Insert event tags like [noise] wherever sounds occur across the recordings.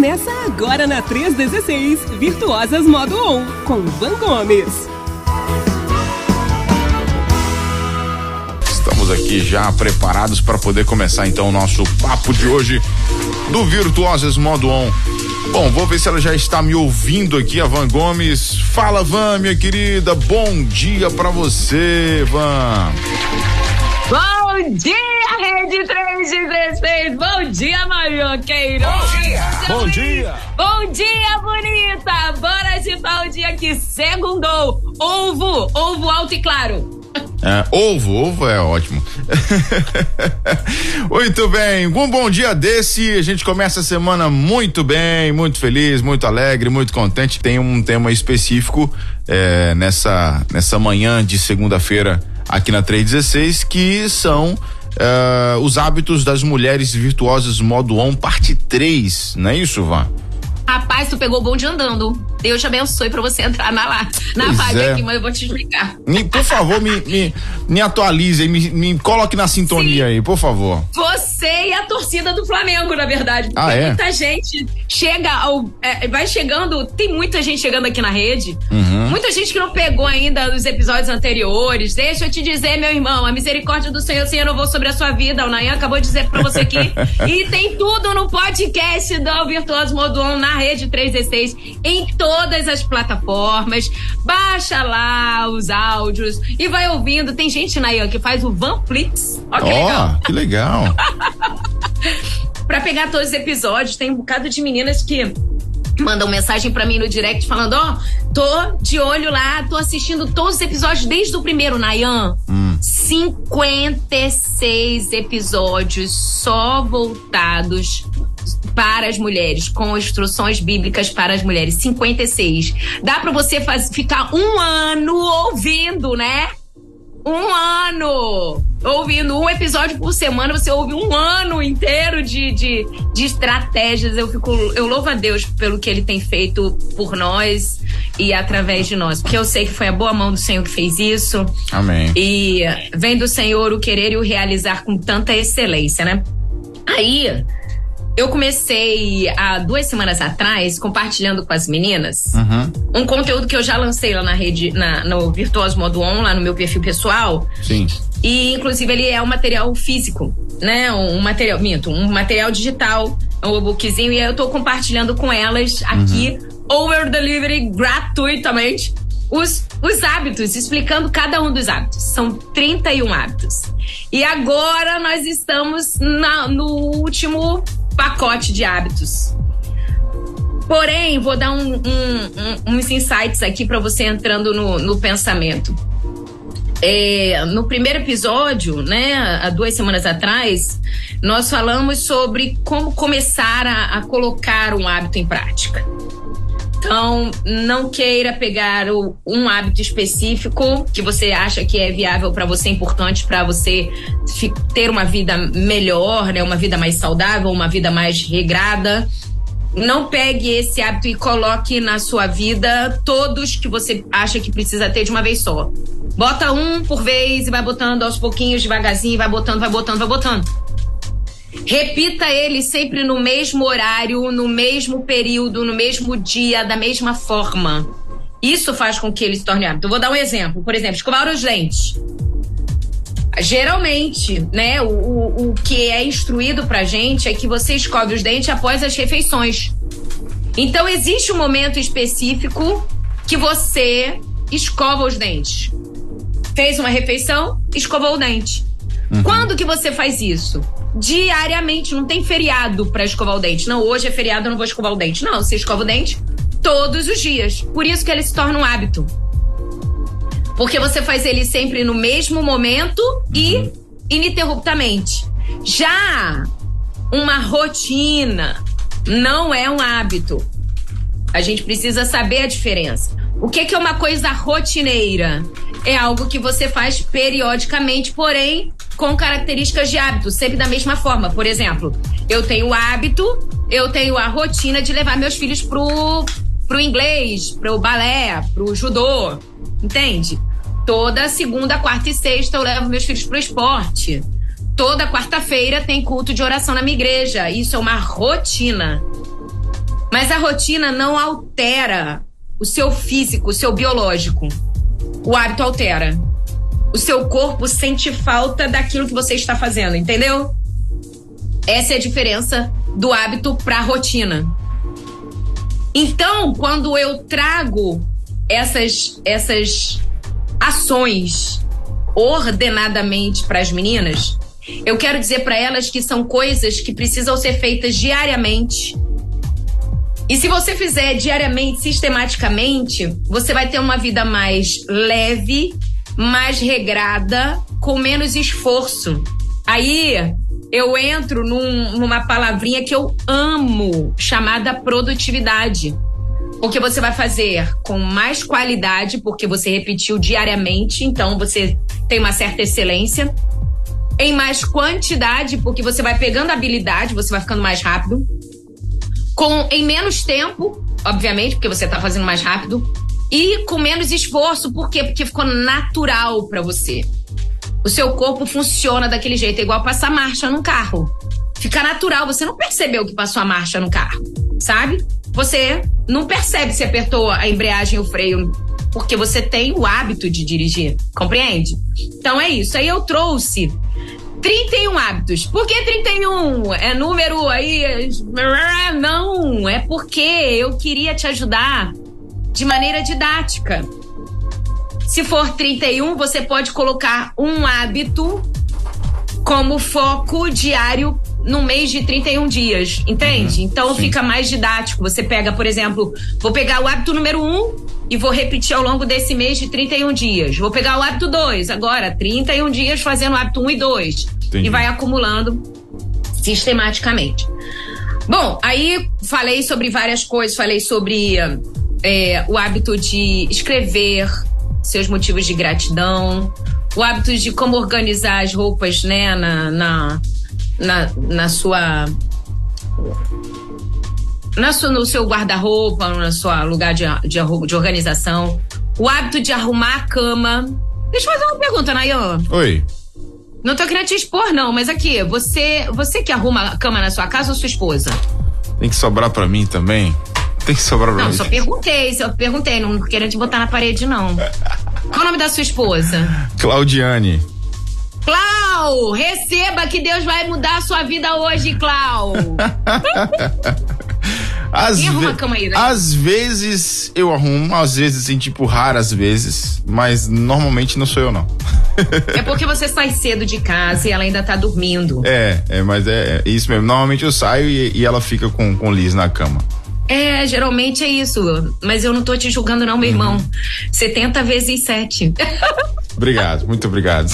Começa agora na 316, Virtuosas Modo On, com Van Gomes. Estamos aqui já preparados para poder começar então o nosso papo de hoje do Virtuosas Modo On. Bom, vou ver se ela já está me ouvindo aqui, a Van Gomes. Fala, Van, minha querida. Bom dia para você, Van. Bom dia, Rede 3 de 36. Bom dia, Marioqueiro. Bom dia. Bom dia. Bom dia, bonita. Bora agitar o dia aqui. Segundou. Ovo, ovo alto e claro. É, ovo, ovo é ótimo. [laughs] muito bem, um bom dia desse. A gente começa a semana muito bem, muito feliz, muito alegre, muito contente. Tem um tema específico é, nessa, nessa manhã de segunda-feira aqui na 316 que são uh, os hábitos das mulheres virtuosas modo on, parte 3, não é isso, Vá? Rapaz, tu pegou o bonde andando. Deus te abençoe pra você entrar na, lá, na vaga é. aqui, mas eu vou te explicar. Me, por favor, me, me, me atualize, me, me coloque na sintonia Sim. aí, por favor. Você e a torcida do Flamengo, na verdade. Ah, é? Muita gente chega ao. É, vai chegando, tem muita gente chegando aqui na rede. Uhum. Muita gente que não pegou ainda os episódios anteriores. Deixa eu te dizer, meu irmão, a misericórdia do Senhor se renovou sobre a sua vida. O Nayan acabou de dizer pra você aqui. [laughs] e tem tudo no podcast do Virtuoso Modo On na rede 316, em todas as plataformas. Baixa lá os áudios e vai ouvindo. Tem gente, Nayan, que faz o Vanflix. Ó, que oh, legal. Que legal. [laughs] pra pegar todos os episódios, tem um bocado de meninas que mandam mensagem para mim no direct falando: Ó, oh, tô de olho lá, tô assistindo todos os episódios desde o primeiro, Nayan. Hum. 56 episódios só voltados para as mulheres, com instruções bíblicas para as mulheres. 56. Dá para você faz, ficar um ano ouvindo, né? Um ano! Ouvindo um episódio por semana, você ouve um ano inteiro de, de, de estratégias. Eu fico, eu louvo a Deus pelo que ele tem feito por nós e através de nós. Porque eu sei que foi a boa mão do Senhor que fez isso. Amém. E vem do Senhor o querer e o realizar com tanta excelência, né? Aí, eu comecei há duas semanas atrás, compartilhando com as meninas, uhum. um conteúdo que eu já lancei lá na rede, na, no Virtuoso Modo On, lá no meu perfil pessoal. Sim. E, inclusive, ele é um material físico, né? Um material, minto, um material digital, um e-bookzinho, e aí eu tô compartilhando com elas aqui, uhum. over delivery, gratuitamente, os, os hábitos, explicando cada um dos hábitos. São 31 hábitos. E agora nós estamos na, no último pacote de hábitos. Porém, vou dar um, um, um, uns insights aqui para você entrando no, no pensamento. É, no primeiro episódio, né, há duas semanas atrás, nós falamos sobre como começar a, a colocar um hábito em prática. Então, não queira pegar o, um hábito específico que você acha que é viável para você, importante para você ter uma vida melhor, né? Uma vida mais saudável, uma vida mais regrada. Não pegue esse hábito e coloque na sua vida todos que você acha que precisa ter de uma vez só. Bota um por vez e vai botando aos pouquinhos, devagarzinho, vai botando, vai botando, vai botando. Repita ele sempre no mesmo horário, no mesmo período, no mesmo dia, da mesma forma. Isso faz com que ele se torne hábito. Eu vou dar um exemplo. Por exemplo, escovar os dentes. Geralmente, né, o, o, o que é instruído pra gente é que você escove os dentes após as refeições. Então, existe um momento específico que você escova os dentes. Fez uma refeição, escovou o dente. Uhum. Quando que você faz isso? Diariamente, não tem feriado para escovar o dente. Não, hoje é feriado, eu não vou escovar o dente. Não, você escova o dente todos os dias. Por isso que ele se torna um hábito. Porque você faz ele sempre no mesmo momento e ininterruptamente. Já uma rotina não é um hábito. A gente precisa saber a diferença. O que, que é uma coisa rotineira? É algo que você faz periodicamente, porém com características de hábito, sempre da mesma forma. Por exemplo, eu tenho o hábito, eu tenho a rotina de levar meus filhos pro, pro inglês, pro balé, pro judô, entende? Toda segunda, quarta e sexta eu levo meus filhos pro esporte. Toda quarta-feira tem culto de oração na minha igreja. Isso é uma rotina. Mas a rotina não altera o seu físico, o seu biológico. O hábito altera. O seu corpo sente falta daquilo que você está fazendo, entendeu? Essa é a diferença do hábito para rotina. Então, quando eu trago essas essas ações ordenadamente para as meninas, eu quero dizer para elas que são coisas que precisam ser feitas diariamente. E se você fizer diariamente, sistematicamente, você vai ter uma vida mais leve, mais regrada, com menos esforço. Aí eu entro num, numa palavrinha que eu amo, chamada produtividade. Porque você vai fazer com mais qualidade, porque você repetiu diariamente, então você tem uma certa excelência. Em mais quantidade, porque você vai pegando habilidade, você vai ficando mais rápido. Com em menos tempo, obviamente, porque você tá fazendo mais rápido. E com menos esforço, por quê? Porque ficou natural para você. O seu corpo funciona daquele jeito, é igual passar marcha num carro. Fica natural, você não percebeu que passou a marcha no carro, sabe? Você não percebe se apertou a embreagem ou o freio, porque você tem o hábito de dirigir, compreende? Então é isso. Aí eu trouxe 31 hábitos. Por que 31? É número aí. Não, é porque eu queria te ajudar de maneira didática. Se for 31, você pode colocar um hábito como foco diário no mês de 31 dias, entende? Uhum, então sim. fica mais didático. Você pega, por exemplo, vou pegar o hábito número 1 e vou repetir ao longo desse mês de 31 dias. Vou pegar o hábito 2, agora 31 dias fazendo o hábito 1 e 2. Entendi. E vai acumulando sistematicamente. Bom, aí falei sobre várias coisas, falei sobre é, o hábito de escrever seus motivos de gratidão, o hábito de como organizar as roupas, né, na, na, na, na sua. Na sua, no seu guarda-roupa, no seu lugar de, de, de organização. O hábito de arrumar a cama. Deixa eu fazer uma pergunta, Nayan. Oi. Não tô querendo te expor, não, mas aqui, você, você que arruma a cama na sua casa ou sua esposa? Tem que sobrar para mim também. Tem que sobrar pra não, mim. Não, só perguntei, só perguntei, não querendo te botar na parede, não. [laughs] Qual o nome da sua esposa? Claudiane. Clau, receba que Deus vai mudar a sua vida hoje, Clau. [laughs] Às, ve cama aí, né? às vezes eu arrumo, às vezes assim, tipo, raras vezes, mas normalmente não sou eu, não. [laughs] é porque você sai cedo de casa e ela ainda tá dormindo. É, é mas é, é isso mesmo. Normalmente eu saio e, e ela fica com, com Liz na cama. É, geralmente é isso. Mas eu não tô te julgando, não, meu uhum. irmão. 70 vezes 7. [laughs] Obrigado, muito obrigado.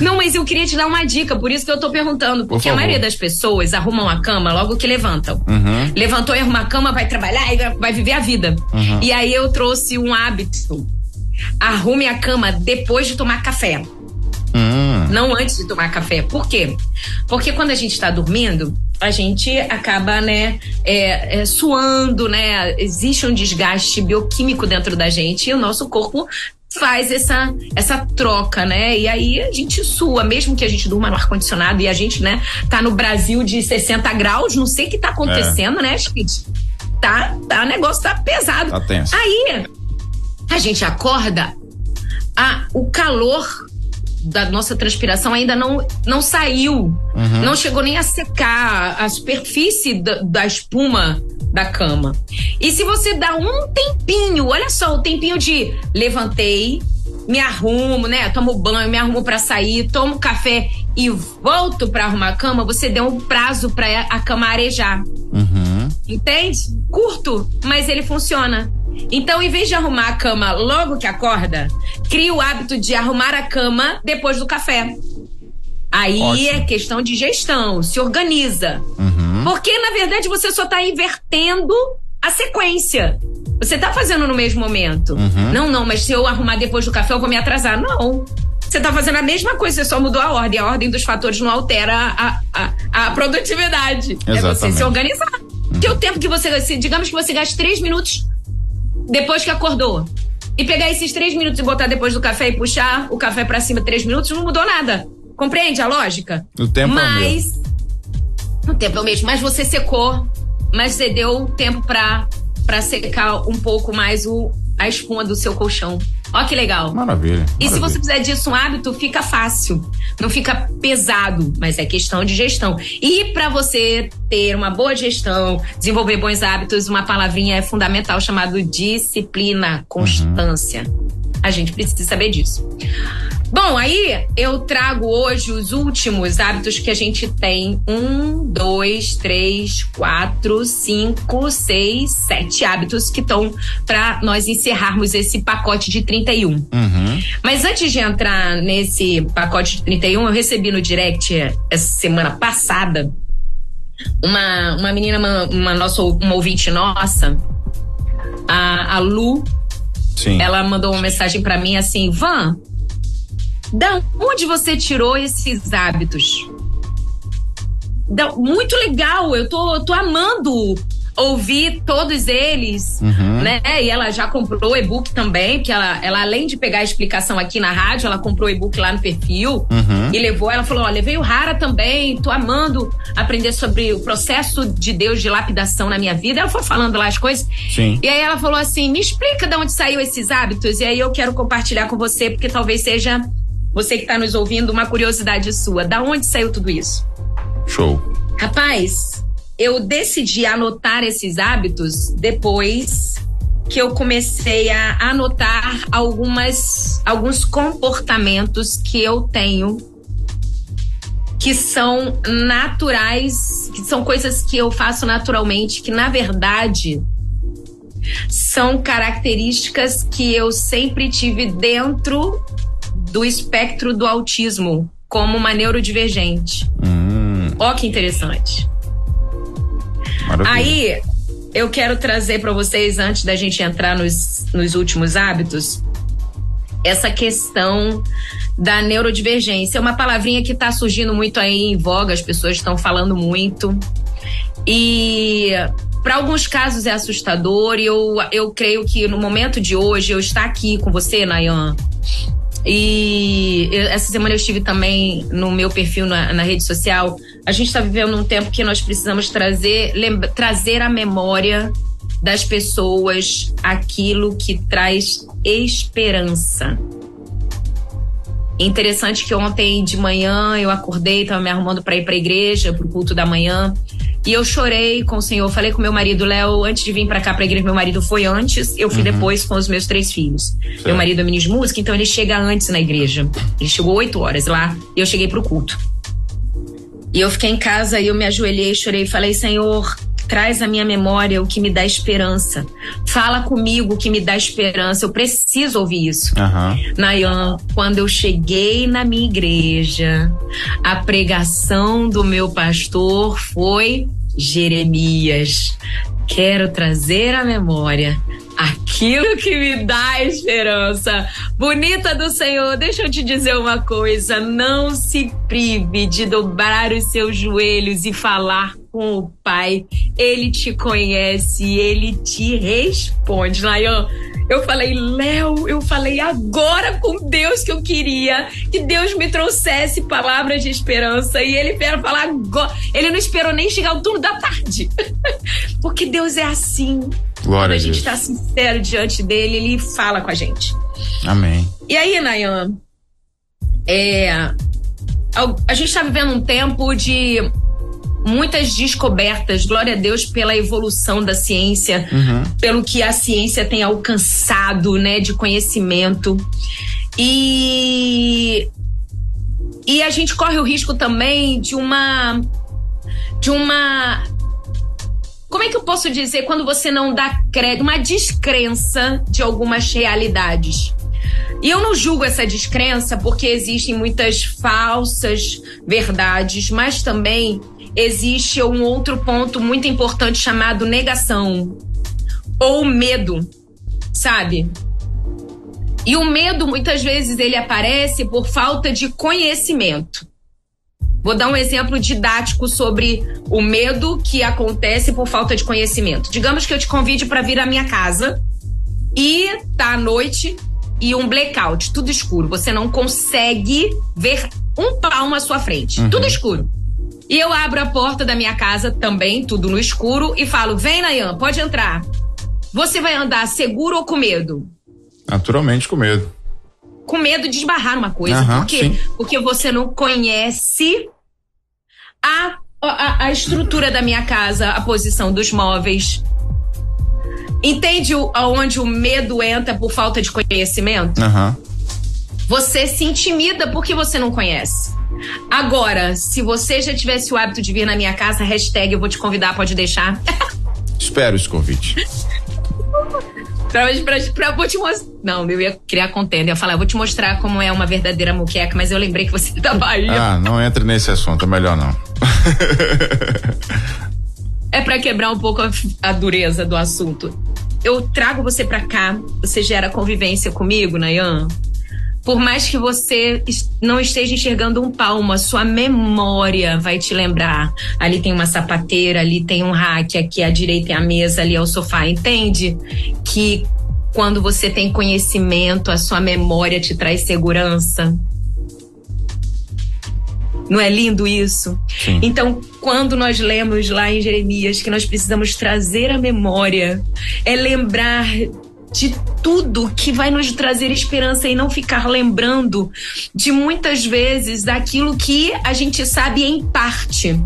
não, mas eu queria te dar uma dica, por isso que eu tô perguntando. Porque por a maioria das pessoas arrumam a cama logo que levantam. Uhum. Levantou e arruma a cama, vai trabalhar e vai viver a vida. Uhum. E aí eu trouxe um hábito. Arrume a cama depois de tomar café. Não antes de tomar café. Por quê? Porque quando a gente está dormindo, a gente acaba, né, é, é, suando, né? Existe um desgaste bioquímico dentro da gente e o nosso corpo faz essa, essa troca, né? E aí a gente sua, mesmo que a gente durma no ar-condicionado e a gente, né, tá no Brasil de 60 graus, não sei o que tá acontecendo, é. né, gente? Tá, tá, o negócio tá pesado. Tá tenso. Aí a gente acorda, a, o calor da nossa transpiração ainda não, não saiu, uhum. não chegou nem a secar a superfície da, da espuma da cama. E se você dá um tempinho, olha só, o tempinho de levantei, me arrumo, né? Tomo banho, me arrumo para sair, tomo café e volto para arrumar a cama, você deu um prazo para a cama arejar. Uhum. Entende? Curto, mas ele funciona. Então, em vez de arrumar a cama logo que acorda, cria o hábito de arrumar a cama depois do café. Aí Ótimo. é questão de gestão, se organiza. Uhum. Porque, na verdade, você só está invertendo a sequência. Você está fazendo no mesmo momento. Uhum. Não, não, mas se eu arrumar depois do café, eu vou me atrasar. Não. Você está fazendo a mesma coisa, você só mudou a ordem. A ordem dos fatores não altera a, a, a produtividade. Exatamente. É você se organizar. Uhum. Porque o tempo que você. Digamos que você gaste três minutos depois que acordou. E pegar esses três minutos e botar depois do café e puxar o café para cima três minutos, não mudou nada. Compreende a lógica? O tempo Mas, é o mesmo. O tempo é o mesmo. Mas você secou, mas você deu tempo para para secar um pouco mais o, a espuma do seu colchão. Ó que legal. Maravilha. E maravilha. se você fizer disso um hábito, fica fácil. Não fica pesado, mas é questão de gestão. E para você ter uma boa gestão, desenvolver bons hábitos, uma palavrinha é fundamental chamado disciplina, constância. Uhum. A gente precisa saber disso. Bom, aí eu trago hoje os últimos hábitos que a gente tem. Um, dois, três, quatro, cinco, seis, sete hábitos que estão para nós encerrarmos esse pacote de 31. Uhum. Mas antes de entrar nesse pacote de 31, eu recebi no direct essa semana passada uma, uma menina, uma, uma, nossa, uma ouvinte nossa, a, a Lu. Sim. Ela mandou uma mensagem para mim assim: Van, da onde você tirou esses hábitos? Da, muito legal, eu tô, tô amando ouvir todos eles, uhum. né? E ela já comprou o e-book também, porque ela, ela, além de pegar a explicação aqui na rádio, ela comprou o e-book lá no perfil uhum. e levou. Ela falou: Ó, levei o Rara também, tô amando aprender sobre o processo de Deus de lapidação na minha vida. Ela foi falando lá as coisas. Sim. E aí ela falou assim: me explica de onde saiu esses hábitos. E aí eu quero compartilhar com você, porque talvez seja você que está nos ouvindo, uma curiosidade sua. Da onde saiu tudo isso? Show. Rapaz, eu decidi anotar esses hábitos depois que eu comecei a anotar algumas alguns comportamentos que eu tenho que são naturais, que são coisas que eu faço naturalmente, que na verdade são características que eu sempre tive dentro do espectro do autismo como uma neurodivergente. Hum. Ó, que interessante. Maravilha. Aí, eu quero trazer para vocês, antes da gente entrar nos, nos últimos hábitos, essa questão da neurodivergência. É uma palavrinha que está surgindo muito aí em voga, as pessoas estão falando muito. E para alguns casos é assustador, e eu, eu creio que no momento de hoje, eu estar aqui com você, Nayan, e eu, essa semana eu estive também no meu perfil na, na rede social. A gente está vivendo um tempo que nós precisamos trazer, lembra, trazer à memória das pessoas aquilo que traz esperança. Interessante que ontem de manhã eu acordei, estava me arrumando para ir para a igreja, para o culto da manhã. E eu chorei com o Senhor. Falei com meu marido, Léo, antes de vir para cá pra igreja, meu marido foi antes, eu fui uhum. depois com os meus três filhos. Certo. Meu marido é menino de música, então ele chega antes na igreja. Ele chegou oito horas lá e eu cheguei pro culto. E eu fiquei em casa e eu me ajoelhei, chorei e falei, Senhor, traz à minha memória o que me dá esperança. Fala comigo o que me dá esperança. Eu preciso ouvir isso. Uhum. Nayan, quando eu cheguei na minha igreja, a pregação do meu pastor foi Jeremias. Quero trazer à memória aquilo que me dá esperança. Bonita do Senhor, deixa eu te dizer uma coisa: não se prive de dobrar os seus joelhos e falar com o Pai. Ele te conhece, ele te responde. Nayan, eu falei, Léo, eu falei agora com Deus que eu queria que Deus me trouxesse palavras de esperança. E ele quer falar agora. Ele não esperou nem chegar o turno da tarde. [laughs] Porque Deus é assim. Glória Quando a gente está sincero diante dele, ele fala com a gente. Amém. E aí, Nayan, é, a gente está vivendo um tempo de muitas descobertas, glória a Deus pela evolução da ciência, uhum. pelo que a ciência tem alcançado, né, de conhecimento. E e a gente corre o risco também de uma de uma como é que eu posso dizer quando você não dá crédito, uma descrença de algumas realidades. E eu não julgo essa descrença porque existem muitas falsas verdades, mas também existe um outro ponto muito importante chamado negação ou medo, sabe? E o medo muitas vezes ele aparece por falta de conhecimento. Vou dar um exemplo didático sobre o medo que acontece por falta de conhecimento. Digamos que eu te convide para vir à minha casa e tá à noite e um blackout, tudo escuro. Você não consegue ver um palmo à sua frente, uhum. tudo escuro. E eu abro a porta da minha casa também, tudo no escuro, e falo: vem, Nayan, pode entrar. Você vai andar seguro ou com medo? Naturalmente com medo. Com medo de esbarrar numa coisa. Aham, Por quê? sim. Porque você não conhece a, a, a estrutura da minha casa, a posição dos móveis. Entende o- aonde o medo entra por falta de conhecimento? Aham. Você se intimida porque você não conhece. Agora, se você já tivesse o hábito de vir na minha casa, hashtag eu vou te convidar, pode deixar. [laughs] Espero esse convite. pra, pra, pra, vou te mostrar. Não, eu ia criar contenda. Eu ia falar, eu vou te mostrar como é uma verdadeira muqueca, mas eu lembrei que você é da Bahia. Ah, não entre nesse assunto, é melhor não. [laughs] É pra quebrar um pouco a, a dureza do assunto. Eu trago você pra cá, você gera convivência comigo, Nayan. Por mais que você não esteja enxergando um palmo, a sua memória vai te lembrar. Ali tem uma sapateira, ali tem um rack, aqui à direita é a mesa, ali é o sofá. Entende? Que quando você tem conhecimento, a sua memória te traz segurança. Não é lindo isso? Sim. Então, quando nós lemos lá em Jeremias que nós precisamos trazer a memória, é lembrar de tudo que vai nos trazer esperança e não ficar lembrando de muitas vezes daquilo que a gente sabe em parte.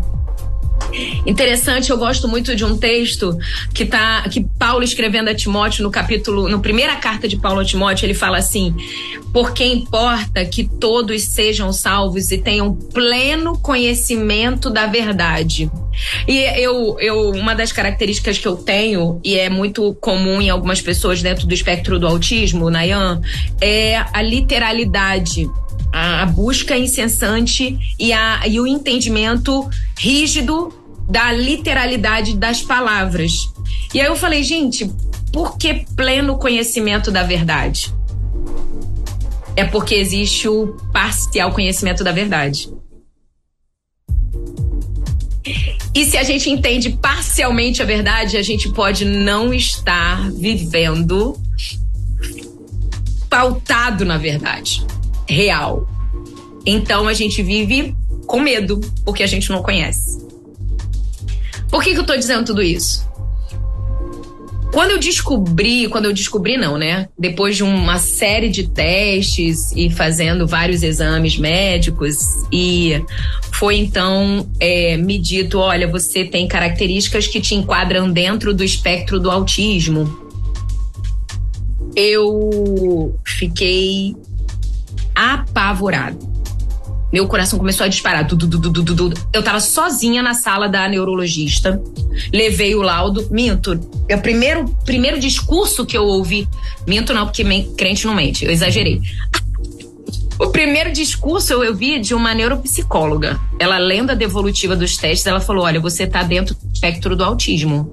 Interessante, eu gosto muito de um texto que tá que Paulo escrevendo a Timóteo no capítulo, no primeira carta de Paulo a Timóteo, ele fala assim: "Porque importa que todos sejam salvos e tenham pleno conhecimento da verdade". E eu, eu uma das características que eu tenho e é muito comum em algumas pessoas dentro do espectro do autismo, Nayan, é a literalidade a, busca incessante e, a, e o entendimento rígido da literalidade das palavras. E aí eu falei, gente, por que pleno conhecimento da verdade? É porque existe o parcial conhecimento da verdade. E se a gente entende parcialmente a verdade, a gente pode não estar vivendo pautado na verdade real. Então a gente vive com medo, porque a gente não conhece. Por que, que eu tô dizendo tudo isso? Quando eu descobri, quando eu descobri não, né? Depois de uma série de testes e fazendo vários exames médicos e foi então é, me dito, olha, você tem características que te enquadram dentro do espectro do autismo. Eu fiquei apavorado. Meu coração começou a disparar. Du, du, du. Eu tava sozinha na sala da neurologista. Levei o laudo. Minto. É o primeiro, primeiro discurso que eu ouvi. Minto não, porque crente não mente. Eu exagerei. O primeiro discurso eu ouvi de uma neuropsicóloga. Ela, lendo a devolutiva dos testes, ela falou: Olha, você tá dentro do espectro do autismo.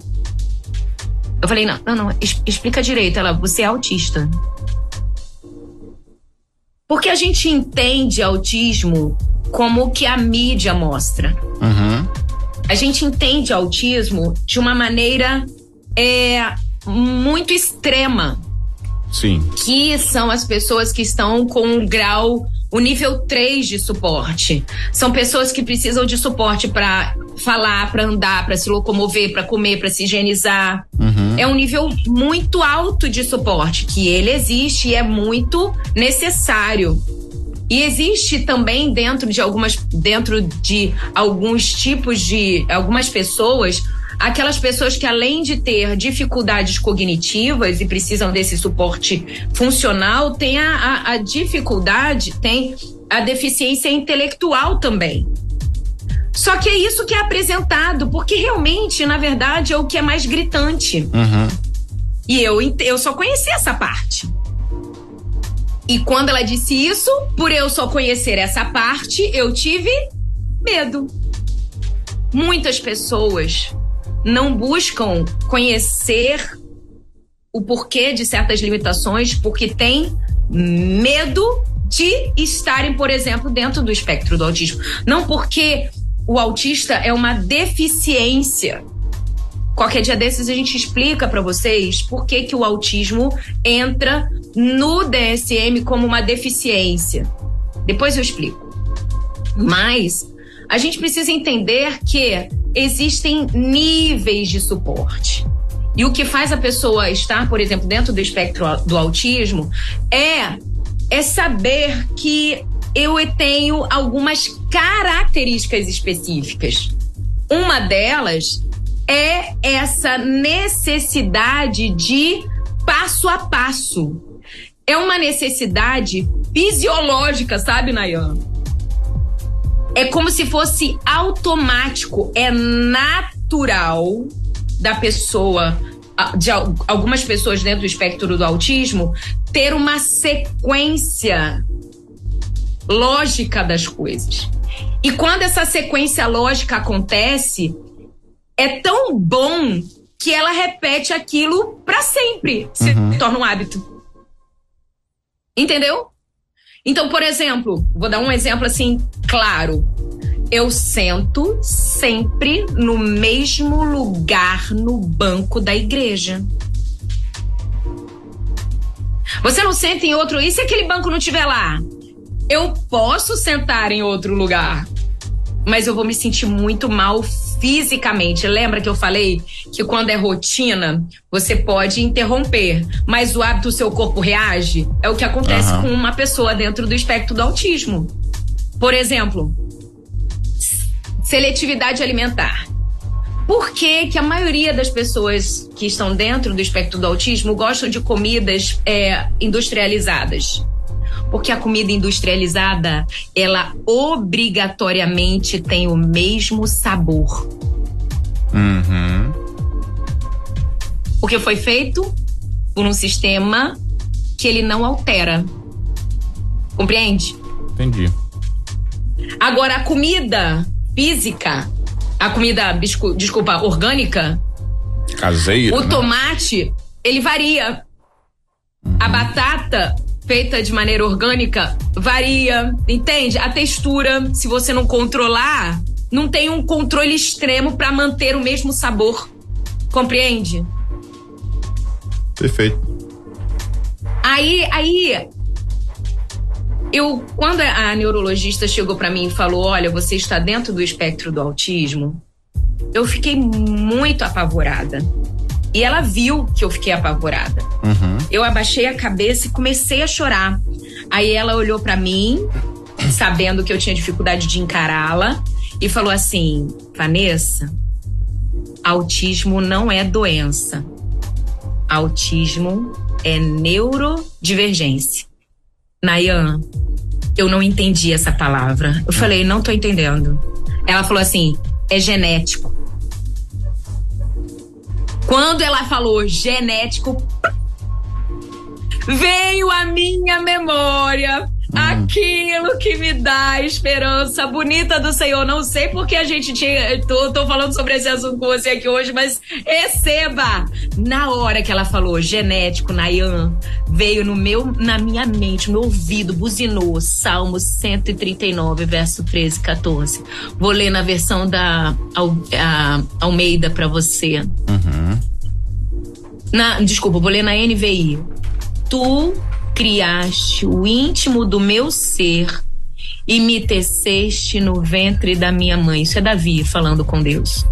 Eu falei: Não, não, não. Explica direito. Ela, você é autista. Porque a gente entende autismo como o que a mídia mostra. Uhum. A gente entende autismo de uma maneira é, muito extrema, Sim. que são as pessoas que estão com um grau, o nível 3 de suporte. São pessoas que precisam de suporte para falar, para andar, para se locomover, para comer, para se higienizar. Uhum. É um nível muito alto de suporte, que ele existe e é muito necessário. E existe também dentro de algumas dentro de alguns tipos de algumas pessoas, aquelas pessoas que além de ter dificuldades cognitivas e precisam desse suporte funcional, tem a, a, a dificuldade, tem a deficiência intelectual também. Só que é isso que é apresentado, porque realmente, na verdade, é o que é mais gritante. Uhum. E eu, eu só conheci essa parte. E quando ela disse isso, por eu só conhecer essa parte, eu tive medo. Muitas pessoas não buscam conhecer o porquê de certas limitações porque tem medo de estarem, por exemplo, dentro do espectro do autismo. Não porque o autista é uma deficiência. Qualquer dia desses a gente explica para vocês por que, que o autismo entra no DSM como uma deficiência. Depois eu explico. Mas a gente precisa entender que existem níveis de suporte. E o que faz a pessoa estar, por exemplo, dentro do espectro do autismo é é saber que eu tenho algumas características específicas. Uma delas é essa necessidade de passo a passo. É uma necessidade fisiológica, sabe, Nayan? É como se fosse automático, é natural da pessoa, de algumas pessoas dentro do espectro do autismo, ter uma sequência lógica das coisas. E quando essa sequência lógica acontece, é tão bom que ela repete aquilo para sempre, se uhum. torna um hábito. Entendeu? Então, por exemplo, vou dar um exemplo assim claro. Eu sento sempre no mesmo lugar no banco da igreja. Você não senta em outro. E se aquele banco não estiver lá? Eu posso sentar em outro lugar, mas eu vou me sentir muito mal fisicamente. Lembra que eu falei que quando é rotina, você pode interromper, mas o hábito o seu corpo reage? É o que acontece uhum. com uma pessoa dentro do espectro do autismo. Por exemplo, seletividade alimentar. Por que, que a maioria das pessoas que estão dentro do espectro do autismo gostam de comidas é, industrializadas? Porque a comida industrializada, ela obrigatoriamente tem o mesmo sabor. Uhum. Porque foi feito por um sistema que ele não altera. Compreende? Entendi. Agora, a comida física, a comida, desculpa, orgânica. Caseira. O né? tomate, ele varia. Uhum. A batata feita de maneira orgânica varia, entende? A textura, se você não controlar, não tem um controle extremo para manter o mesmo sabor. Compreende? Perfeito. Aí, aí eu quando a neurologista chegou para mim e falou: "Olha, você está dentro do espectro do autismo", eu fiquei muito apavorada. E ela viu que eu fiquei apavorada. Uhum. Eu abaixei a cabeça e comecei a chorar. Aí ela olhou para mim, sabendo que eu tinha dificuldade de encará-la, e falou assim: Vanessa, autismo não é doença. Autismo é neurodivergência. Nayan, eu não entendi essa palavra. Eu falei, não tô entendendo. Ela falou assim: é genético. Quando ela falou genético, veio a minha memória. Aquilo que me dá esperança bonita do Senhor. Não sei porque a gente tinha. Tô, tô falando sobre esse assunto com você aqui hoje, mas receba! Na hora que ela falou genético, Nayan, veio no meu, na minha mente, no meu ouvido, buzinou Salmo 139, verso 13 e 14. Vou ler na versão da a, Almeida para você. Uhum. Na, desculpa, vou ler na NVI. Tu criaste o íntimo do meu ser e me teceste no ventre da minha mãe. Isso é Davi falando com Deus.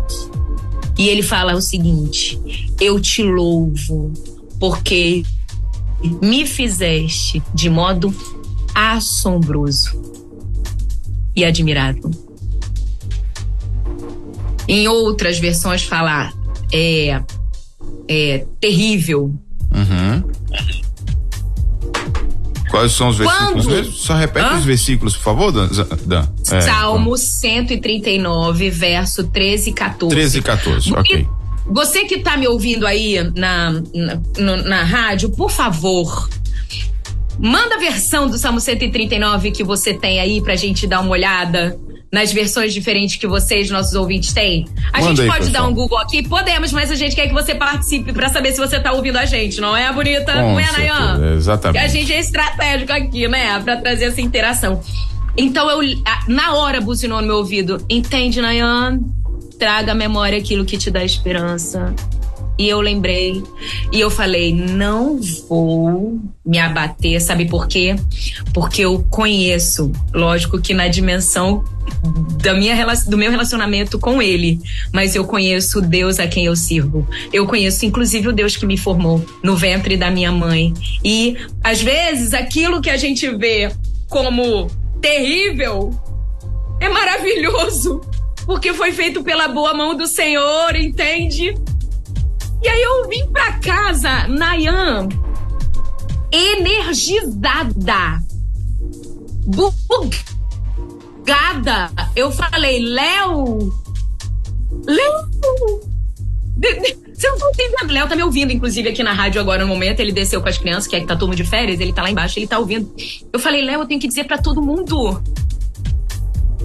E ele fala o seguinte: Eu te louvo porque me fizeste de modo assombroso e admirável. Em outras versões fala é, é terrível. Uhum. Quais são os versículos Quando? mesmo? Só repete Hã? os versículos, por favor, Dan. Dan. É, Salmo 139, verso 13 e 14. 13 e 14, ok. Você que está me ouvindo aí na, na, na rádio, por favor, manda a versão do Salmo 139 que você tem aí pra gente dar uma olhada nas versões diferentes que vocês, nossos ouvintes, têm? A Manda gente aí, pode pessoal. dar um Google aqui? Podemos, mas a gente quer que você participe para saber se você tá ouvindo a gente, não é, bonita? Com não é, Nayan? Exatamente. Que a gente é estratégico aqui, né? Pra trazer essa interação. Então eu, na hora, buzinou no meu ouvido. Entende, Nayan? Traga à memória aquilo que te dá esperança. E eu lembrei e eu falei: não vou me abater, sabe por quê? Porque eu conheço, lógico que na dimensão da minha, do meu relacionamento com ele, mas eu conheço o Deus a quem eu sirvo. Eu conheço inclusive o Deus que me formou no ventre da minha mãe. E às vezes aquilo que a gente vê como terrível é maravilhoso, porque foi feito pela boa mão do Senhor, entende? E aí eu vim pra casa, Nayan, energizada, bugada. Eu falei, Léo, Léo, você não tá entendendo. Léo tá me ouvindo, inclusive, aqui na rádio agora no momento. Ele desceu com as crianças, que é que tá mundo de férias, ele tá lá embaixo, ele tá ouvindo. Eu falei, Léo, eu tenho que dizer para todo mundo.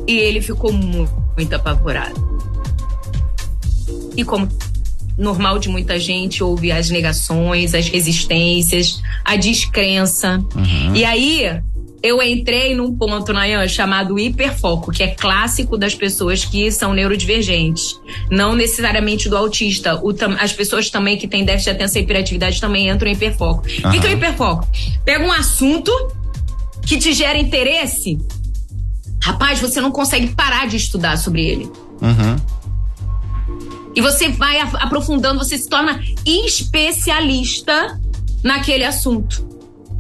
E ele ficou muito, muito apavorado. E como normal de muita gente, houve as negações, as resistências, a descrença. Uhum. E aí eu entrei num ponto, Nayan, chamado hiperfoco, que é clássico das pessoas que são neurodivergentes. Não necessariamente do autista. O, as pessoas também que têm déficit de atenção e hiperatividade também entram em hiperfoco. O uhum. que, que é o hiperfoco? Pega um assunto que te gera interesse. Rapaz, você não consegue parar de estudar sobre ele. Uhum. E você vai aprofundando, você se torna especialista naquele assunto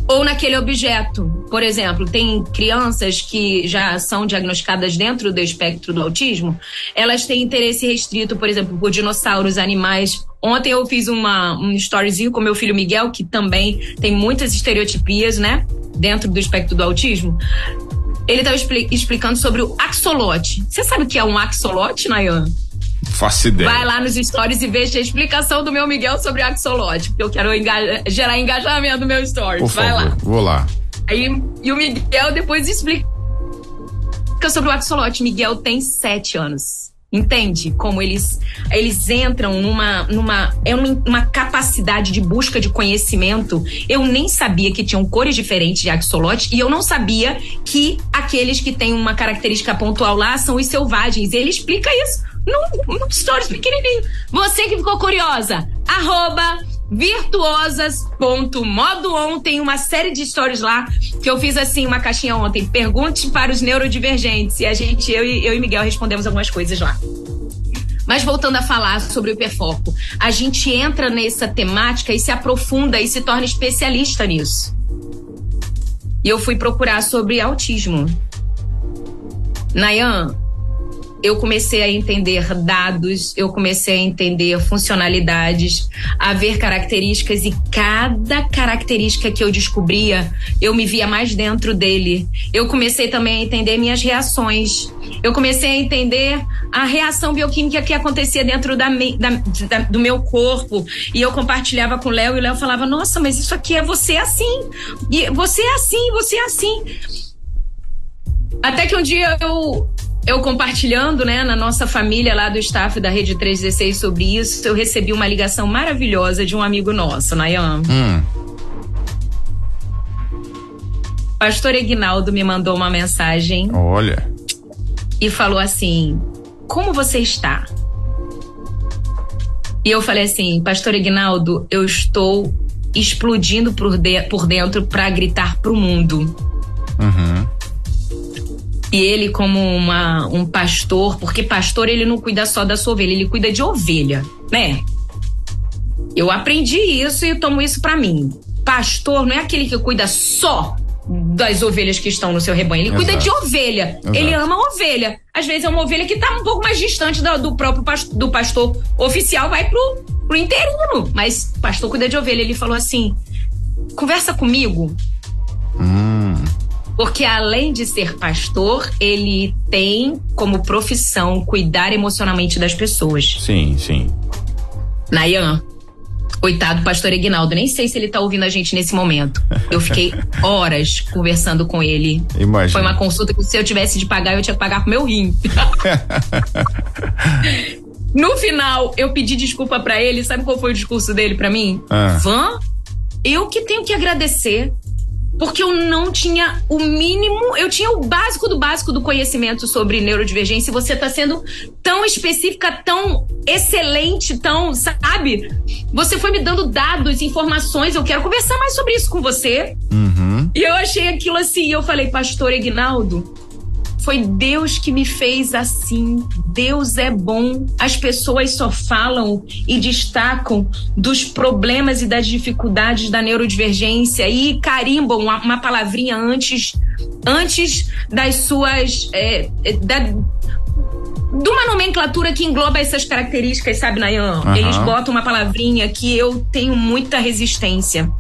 ou naquele objeto. Por exemplo, tem crianças que já são diagnosticadas dentro do espectro do autismo, elas têm interesse restrito, por exemplo, por dinossauros, animais. Ontem eu fiz uma, um storyzinho com meu filho Miguel, que também tem muitas estereotipias, né? Dentro do espectro do autismo. Ele estava expli explicando sobre o axolote. Você sabe o que é um axolote, Nayan? Faço ideia. Vai lá nos stories e veja a explicação do meu Miguel sobre axolote, porque eu quero gerar engajamento no meu stories. Por Vai favor, lá. Vou lá. Aí, e o Miguel depois explica sobre o axolote. Miguel tem sete anos. Entende como eles eles entram numa numa é uma capacidade de busca de conhecimento. Eu nem sabia que tinham cores diferentes de axolote e eu não sabia que aqueles que têm uma característica pontual lá são os selvagens. Ele explica isso num, num stories pequenininho. Você que ficou curiosa, arroba virtuosas.modo tem uma série de stories lá que eu fiz assim uma caixinha ontem. Pergunte para os neurodivergentes e a gente eu e, eu e Miguel respondemos algumas coisas lá. Mas voltando a falar sobre o hiperfoco, a gente entra nessa temática e se aprofunda e se torna especialista nisso. E eu fui procurar sobre autismo. Nayan, eu comecei a entender dados, eu comecei a entender funcionalidades, a ver características e cada característica que eu descobria, eu me via mais dentro dele. Eu comecei também a entender minhas reações. Eu comecei a entender a reação bioquímica que acontecia dentro da, da, da, do meu corpo. E eu compartilhava com o Léo e o Léo falava: Nossa, mas isso aqui é você assim. E você é assim, você é assim. Até que um dia eu, eu compartilhando, né, na nossa família lá do staff da Rede 316 sobre isso, eu recebi uma ligação maravilhosa de um amigo nosso, Nayan. Hum. Pastor Egnaldo me mandou uma mensagem. Olha. E falou assim: Como você está? E eu falei assim: Pastor Egnaldo, eu estou explodindo por, de por dentro para gritar pro mundo. Uhum. E ele, como uma, um pastor, porque pastor ele não cuida só da sua ovelha, ele cuida de ovelha, né? Eu aprendi isso e tomo isso para mim. Pastor não é aquele que cuida só das ovelhas que estão no seu rebanho. Ele Exato. cuida de ovelha. Exato. Ele ama a ovelha. Às vezes é uma ovelha que tá um pouco mais distante do, do próprio pastor, do pastor oficial, vai pro, pro interino. Mas pastor cuida de ovelha. Ele falou assim: conversa comigo. Hum. Porque além de ser pastor, ele tem como profissão cuidar emocionalmente das pessoas. Sim, sim. Nayan, coitado pastor Ignaldo, nem sei se ele tá ouvindo a gente nesse momento. Eu fiquei [laughs] horas conversando com ele. Imagina. Foi uma consulta que se eu tivesse de pagar, eu tinha que pagar com meu rim. [laughs] no final, eu pedi desculpa para ele. Sabe qual foi o discurso dele para mim? Ah. Van, eu que tenho que agradecer porque eu não tinha o mínimo, eu tinha o básico do básico do conhecimento sobre neurodivergência. E você está sendo tão específica, tão excelente, tão, sabe? Você foi me dando dados, informações. Eu quero conversar mais sobre isso com você. Uhum. E eu achei aquilo assim. Eu falei, Pastor Ignaldo, foi Deus que me fez assim. Deus é bom. As pessoas só falam e destacam dos problemas e das dificuldades da neurodivergência e carimbam uma, uma palavrinha antes, antes das suas. É, é da, de uma nomenclatura que engloba essas características, sabe, Nayan? Uhum. Eles botam uma palavrinha que eu tenho muita resistência.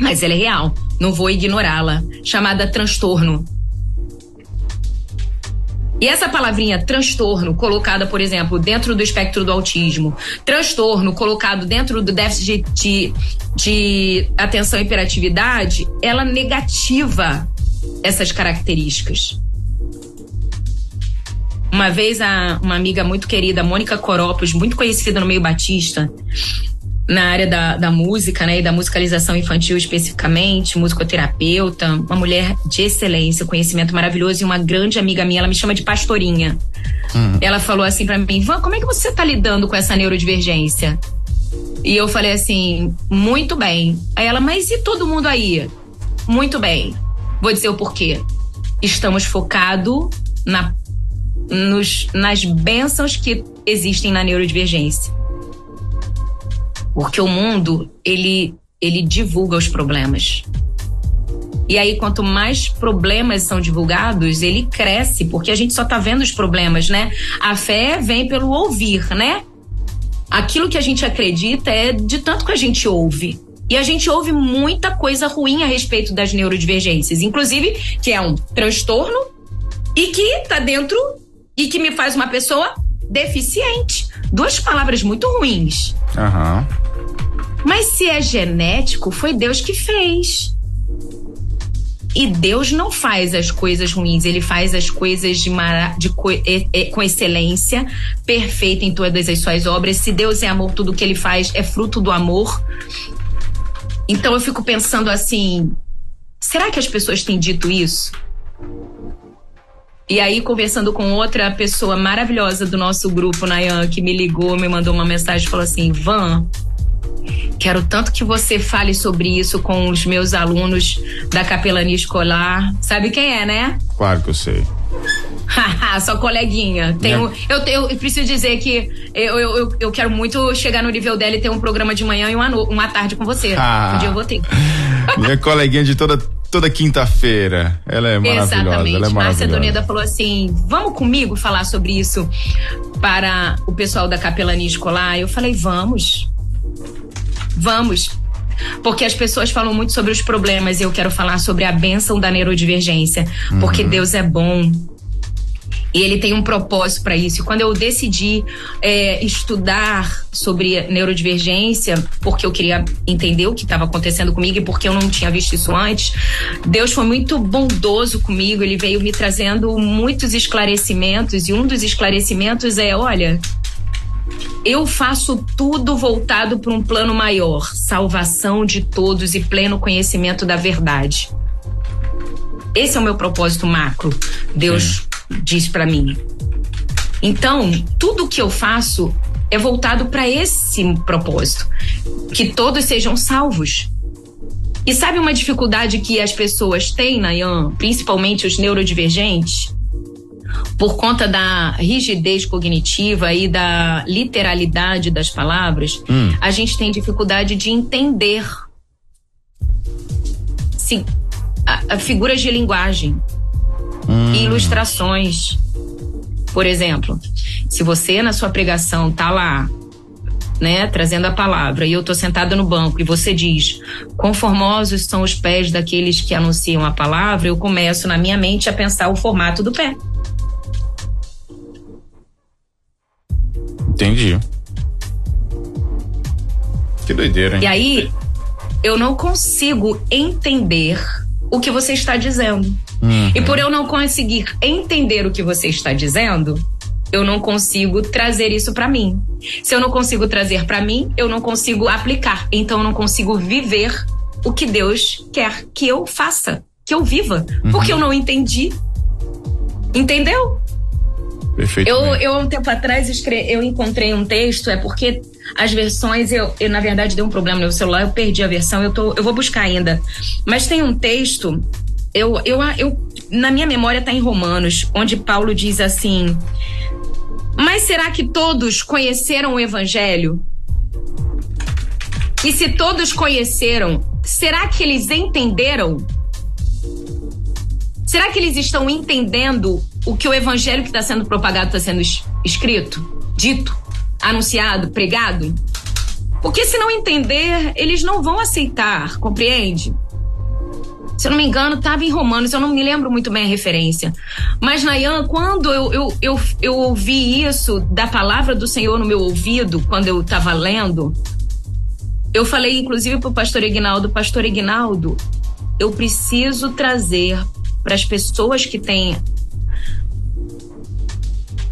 Mas ela é real, não vou ignorá-la. Chamada transtorno. E essa palavrinha transtorno, colocada, por exemplo, dentro do espectro do autismo, transtorno colocado dentro do déficit de, de atenção e hiperatividade, ela negativa essas características. Uma vez, a, uma amiga muito querida, Mônica Coropos, muito conhecida no meio batista, na área da, da música, né, e da musicalização infantil especificamente, musicoterapeuta, uma mulher de excelência, conhecimento maravilhoso e uma grande amiga minha, ela me chama de pastorinha. Uhum. Ela falou assim para mim, Van, como é que você tá lidando com essa neurodivergência? E eu falei assim, muito bem. Aí ela, mas e todo mundo aí? Muito bem. Vou dizer o porquê. Estamos focados na, nos, nas bênçãos que existem na neurodivergência. Porque o mundo, ele, ele divulga os problemas. E aí, quanto mais problemas são divulgados, ele cresce, porque a gente só tá vendo os problemas, né? A fé vem pelo ouvir, né? Aquilo que a gente acredita é de tanto que a gente ouve. E a gente ouve muita coisa ruim a respeito das neurodivergências, inclusive que é um transtorno e que tá dentro e que me faz uma pessoa deficiente. Duas palavras muito ruins. Aham. Mas se é genético, foi Deus que fez. E Deus não faz as coisas ruins, ele faz as coisas de, mara, de co, e, e, com excelência, perfeita em todas as suas obras. Se Deus é amor, tudo que ele faz é fruto do amor. Então eu fico pensando assim: será que as pessoas têm dito isso? E aí, conversando com outra pessoa maravilhosa do nosso grupo, Nayan, que me ligou, me mandou uma mensagem e falou assim: Van, Quero tanto que você fale sobre isso com os meus alunos da capelania escolar. Sabe quem é, né? Claro que eu sei. Sua coleguinha. Tenho, eu, eu, eu, preciso dizer que eu, eu, eu quero muito chegar no nível dela e ter um programa de manhã e uma, uma tarde com você. Ah. Um dia eu vou ter. [laughs] Minha coleguinha de toda, toda quinta-feira. Ela é maravilhosa. Exatamente. Ela é Márcia. Doneda falou assim: vamos comigo falar sobre isso para o pessoal da capelania escolar? Eu falei, vamos. Vamos. Porque as pessoas falam muito sobre os problemas e eu quero falar sobre a bênção da neurodivergência. Uhum. Porque Deus é bom. E ele tem um propósito para isso. E quando eu decidi é, estudar sobre neurodivergência, porque eu queria entender o que estava acontecendo comigo e porque eu não tinha visto isso antes, Deus foi muito bondoso comigo. Ele veio me trazendo muitos esclarecimentos. E um dos esclarecimentos é: olha, eu faço tudo voltado para um plano maior, salvação de todos e pleno conhecimento da verdade. Esse é o meu propósito macro. Deus Sim. diz para mim. Então, tudo que eu faço é voltado para esse propósito, que todos sejam salvos. E sabe uma dificuldade que as pessoas têm, Nayan, principalmente os neurodivergentes? Por conta da rigidez cognitiva e da literalidade das palavras, hum. a gente tem dificuldade de entender sim, a, a figuras de linguagem hum. e ilustrações. Por exemplo, se você na sua pregação tá lá né, trazendo a palavra, e eu tô sentada no banco e você diz: "Conformosos são os pés daqueles que anunciam a palavra", eu começo na minha mente a pensar o formato do pé. Entendi. Que doideira, hein? E aí, eu não consigo entender o que você está dizendo. Uhum. E por eu não conseguir entender o que você está dizendo, eu não consigo trazer isso para mim. Se eu não consigo trazer para mim, eu não consigo aplicar. Então eu não consigo viver o que Deus quer que eu faça, que eu viva, uhum. porque eu não entendi. Entendeu? Perfeito. Eu, eu, um tempo atrás, escre... eu encontrei um texto, é porque as versões, eu, eu, na verdade, deu um problema no meu celular, eu perdi a versão, eu, tô, eu vou buscar ainda. Mas tem um texto, eu, eu, eu na minha memória está em Romanos, onde Paulo diz assim: Mas será que todos conheceram o Evangelho? E se todos conheceram, será que eles entenderam? Será que eles estão entendendo o que o evangelho que está sendo propagado está sendo escrito, dito, anunciado, pregado? Porque se não entender, eles não vão aceitar, compreende? Se eu não me engano, estava em Romanos, eu não me lembro muito bem a referência. Mas, Nayan, quando eu, eu, eu, eu ouvi isso da palavra do Senhor no meu ouvido, quando eu estava lendo, eu falei inclusive para o pastor Ignaldo, pastor Ignaldo, eu preciso trazer para as pessoas que têm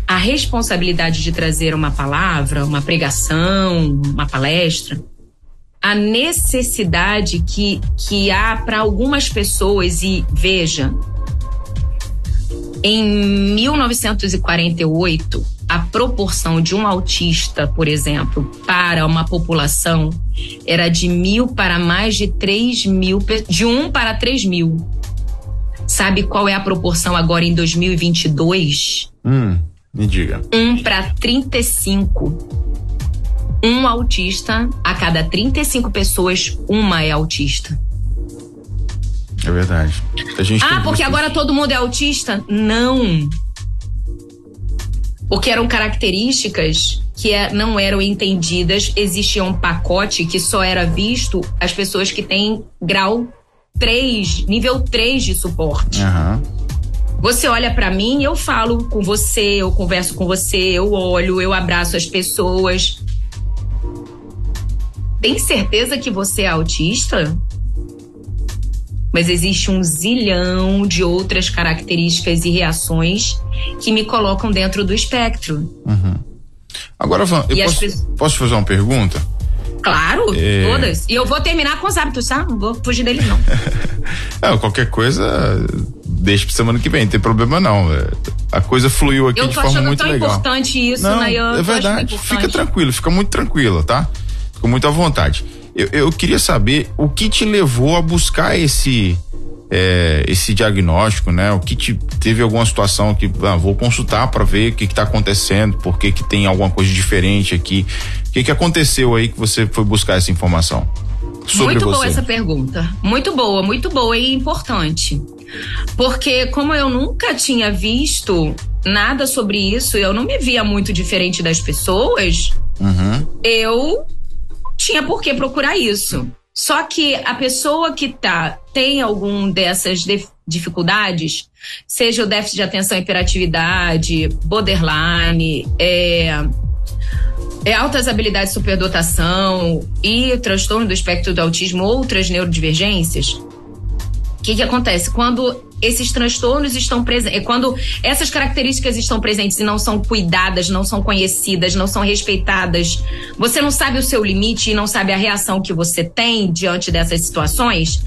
a responsabilidade de trazer uma palavra, uma pregação, uma palestra, a necessidade que, que há para algumas pessoas, e veja, em 1948, a proporção de um autista, por exemplo, para uma população era de mil para mais de três mil, de um para três mil. Sabe qual é a proporção agora em 2022? Hum, me diga. Um para 35. Um autista, a cada 35 pessoas, uma é autista. É verdade. ah, porque agora todo mundo é autista? Não. Porque eram características que é, não eram entendidas, existia um pacote que só era visto as pessoas que têm grau 3, nível 3 de suporte. Uhum. Você olha para mim, eu falo com você, eu converso com você, eu olho, eu abraço as pessoas. Tem certeza que você é autista? Mas existe um zilhão de outras características e reações que me colocam dentro do espectro. Uhum. Agora, Van, eu posso, pessoas... posso fazer uma pergunta? Claro, é... todas. E eu vou terminar com os hábitos, tá? Não vou fugir deles, não. [laughs] é, qualquer coisa, deixa pra semana que vem, não tem problema não. É, a coisa fluiu aqui de forma muito legal. Eu tô achando tão importante isso, não, Nayan. É verdade, fica tranquilo, fica muito tranquila, tá? Fica muito à vontade. Eu, eu queria saber o que te levou a buscar esse é, esse diagnóstico, né? O que te, teve alguma situação que ah, vou consultar para ver o que está acontecendo, por que, que tem alguma coisa diferente aqui, o que, que aconteceu aí que você foi buscar essa informação? Sobre muito você. boa essa pergunta, muito boa, muito boa e importante, porque como eu nunca tinha visto nada sobre isso, eu não me via muito diferente das pessoas. Uhum. Eu tinha por que procurar isso. Só que a pessoa que tá tem algum dessas dificuldades, seja o déficit de atenção e hiperatividade, borderline, é, é altas habilidades de superdotação e transtorno do espectro do autismo, outras neurodivergências, o que, que acontece? Quando esses transtornos estão presentes, é quando essas características estão presentes e não são cuidadas, não são conhecidas, não são respeitadas, você não sabe o seu limite e não sabe a reação que você tem diante dessas situações,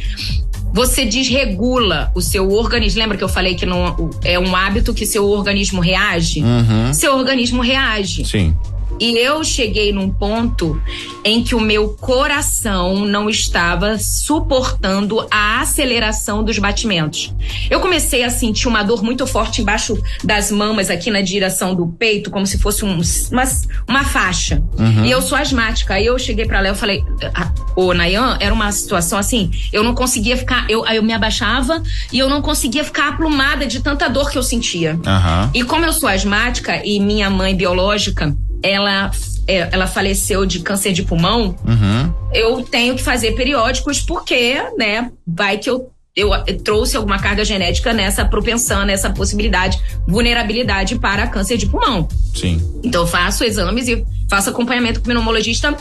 você desregula o seu organismo. Lembra que eu falei que não, é um hábito que seu organismo reage? Uhum. Seu organismo reage. Sim. E eu cheguei num ponto em que o meu coração não estava suportando a aceleração dos batimentos. Eu comecei a sentir uma dor muito forte embaixo das mamas, aqui na direção do peito, como se fosse um, uma, uma faixa. Uhum. E eu sou asmática. Aí eu cheguei para lá, eu falei, ah, ô Nayan, era uma situação assim, eu não conseguia ficar, eu, eu me abaixava e eu não conseguia ficar aplumada de tanta dor que eu sentia. Uhum. E como eu sou asmática e minha mãe biológica, ela, é, ela faleceu de câncer de pulmão, uhum. eu tenho que fazer periódicos porque, né, vai que eu, eu, eu trouxe alguma carga genética nessa propensão, nessa possibilidade, vulnerabilidade para câncer de pulmão. Sim. Então eu faço exames e faço acompanhamento com o pneumologista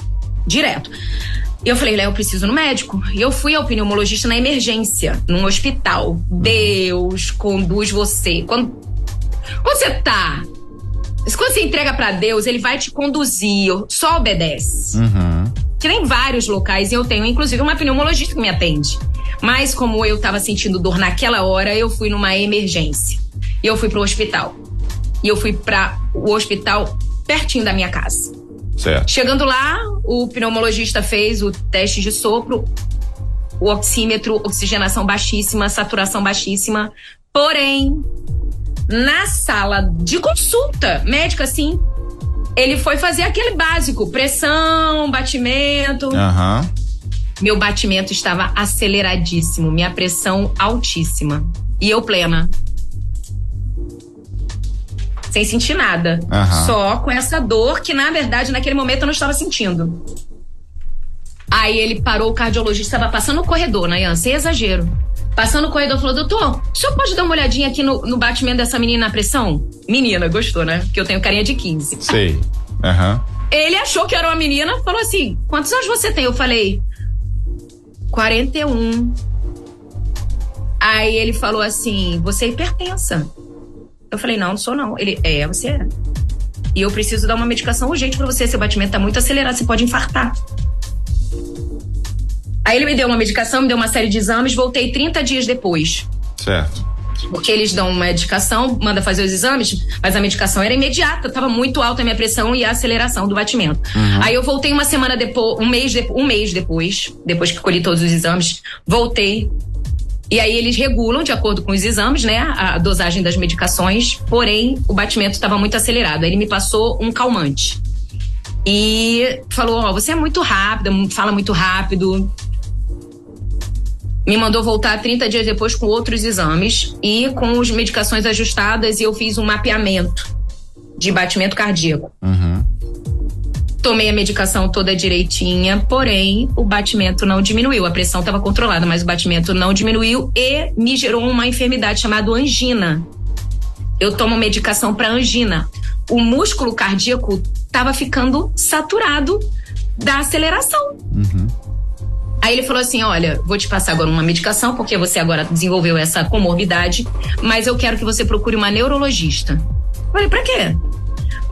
direto. E eu falei, Léo, eu preciso no médico. E eu fui ao pneumologista na emergência, num hospital. Uhum. Deus conduz você. Quando, quando você tá mas quando você entrega para Deus, ele vai te conduzir, só obedece. Uhum. que nem vários locais, e eu tenho inclusive uma pneumologista que me atende. Mas como eu estava sentindo dor naquela hora, eu fui numa emergência. E eu fui pro hospital. E eu fui para o hospital pertinho da minha casa. Certo. Chegando lá, o pneumologista fez o teste de sopro, o oxímetro, oxigenação baixíssima, saturação baixíssima. Porém, na sala de consulta médica, assim, ele foi fazer aquele básico: pressão, batimento. Aham. Meu batimento estava aceleradíssimo, minha pressão altíssima. E eu plena. Sem sentir nada. Aham. Só com essa dor que, na verdade, naquele momento eu não estava sentindo. Aí ele parou, o cardiologista estava passando no corredor, Nayan, sem exagero. Passando no corredor, falou: Doutor, o senhor pode dar uma olhadinha aqui no, no batimento dessa menina na pressão? Menina, gostou, né? Porque eu tenho carinha de 15. Sei. Aham. Ele achou que era uma menina, falou assim: Quantos anos você tem? Eu falei: 41. Aí ele falou assim: Você é hipertensa. Eu falei: Não, não sou não. Ele: É, você é. E eu preciso dar uma medicação urgente pra você. Seu batimento tá muito acelerado, você pode infartar. Aí ele me deu uma medicação, me deu uma série de exames, voltei 30 dias depois. Certo. Porque eles dão uma medicação, manda fazer os exames, mas a medicação era imediata, tava muito alta a minha pressão e a aceleração do batimento. Aí eu voltei uma semana depois, um mês, de, um mês depois, depois que colhi todos os exames, voltei. E aí eles regulam de acordo com os exames, né, a dosagem das medicações, porém o batimento estava muito acelerado. Aí ele me passou um calmante. E falou: Ó, você é muito rápida, fala muito rápido, me mandou voltar 30 dias depois com outros exames e com as medicações ajustadas e eu fiz um mapeamento de batimento cardíaco. Uhum. Tomei a medicação toda direitinha, porém o batimento não diminuiu. A pressão estava controlada, mas o batimento não diminuiu e me gerou uma enfermidade chamada angina. Eu tomo medicação para angina. O músculo cardíaco estava ficando saturado da aceleração. Aí ele falou assim: Olha, vou te passar agora uma medicação, porque você agora desenvolveu essa comorbidade, mas eu quero que você procure uma neurologista. Eu Falei, pra quê?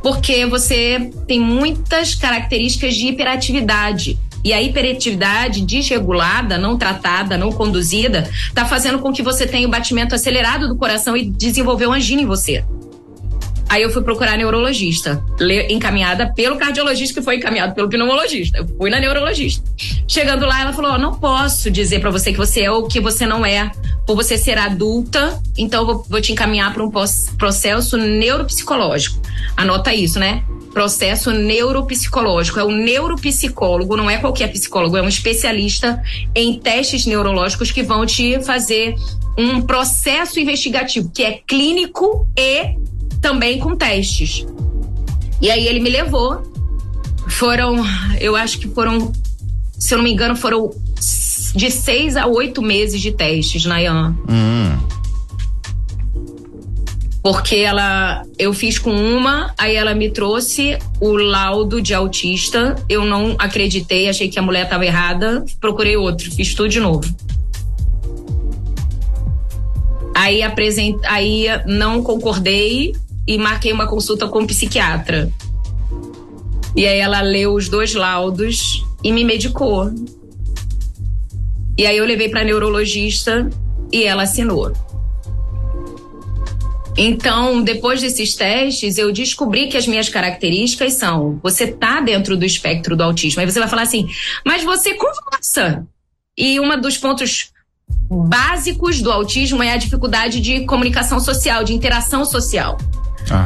Porque você tem muitas características de hiperatividade. E a hiperatividade desregulada, não tratada, não conduzida, tá fazendo com que você tenha o batimento acelerado do coração e desenvolveu angina em você. Aí eu fui procurar neurologista, encaminhada pelo cardiologista que foi encaminhado pelo pneumologista. Eu fui na neurologista. Chegando lá, ela falou: "Ó, não posso dizer pra você que você é ou que você não é, por você ser adulta, então eu vou, te encaminhar para um processo neuropsicológico. Anota isso, né? Processo neuropsicológico. É o neuropsicólogo, não é qualquer psicólogo, é um especialista em testes neurológicos que vão te fazer um processo investigativo que é clínico e também com testes. E aí ele me levou. Foram, eu acho que foram, se eu não me engano, foram de seis a oito meses de testes, Nayan. Hum. Porque ela, eu fiz com uma, aí ela me trouxe o laudo de autista. Eu não acreditei, achei que a mulher estava errada, procurei outro, fiz tudo de novo. Aí apresent... aí não concordei e marquei uma consulta com um psiquiatra. E aí ela leu os dois laudos e me medicou. E aí eu levei para neurologista e ela assinou. Então, depois desses testes, eu descobri que as minhas características são: você tá dentro do espectro do autismo. Aí você vai falar assim, mas você conversa. E um dos pontos básicos do autismo é a dificuldade de comunicação social, de interação social.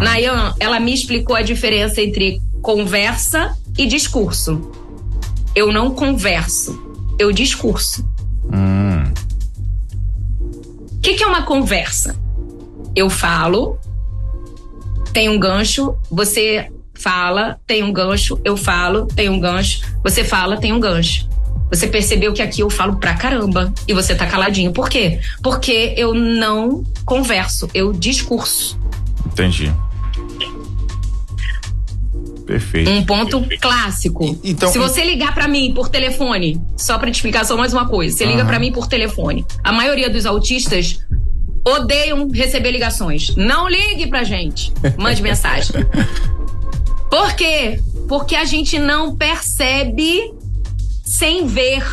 Nayan, ela me explicou a diferença entre conversa e discurso. Eu não converso, eu discurso. Hum. O que, que é uma conversa? Eu falo, tem um gancho, você fala, tem um gancho, eu falo, tem um gancho, você fala, tem um gancho. Você percebeu que aqui eu falo pra caramba e você tá caladinho. Por quê? Porque eu não converso, eu discurso. Entendi. Perfeito. Um ponto clássico. E- então- Se você ligar pra mim por telefone, só pra te explicar só mais uma coisa, você liga pra mim por telefone. A maioria dos autistas odeiam receber ligações. Não ligue pra gente. Mande mensagem. [laughs] Por quê? Porque a gente não percebe sem ver.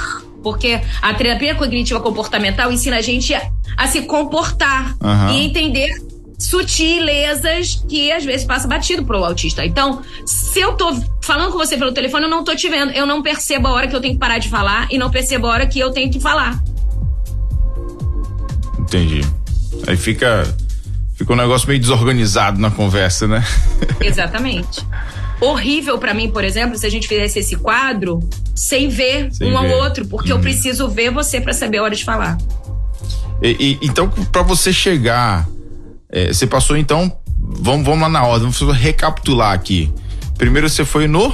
Porque a terapia cognitiva comportamental ensina a gente a, a se comportar e entender sutilezas que às vezes passa batido pro autista. Então, se eu tô falando com você pelo telefone, eu não tô te vendo. Eu não percebo a hora que eu tenho que parar de falar e não percebo a hora que eu tenho que falar. Entendi. Aí fica. Fica um negócio meio desorganizado na conversa, né? [laughs] Exatamente. Horrível pra mim, por exemplo, se a gente fizesse esse quadro sem ver Sem um ver. ao outro, porque eu preciso ver você pra saber a hora de falar. E- e- então, pra você chegar, é, você passou então, vamos, vamos lá na ordem, vamos recapitular aqui. Primeiro você foi no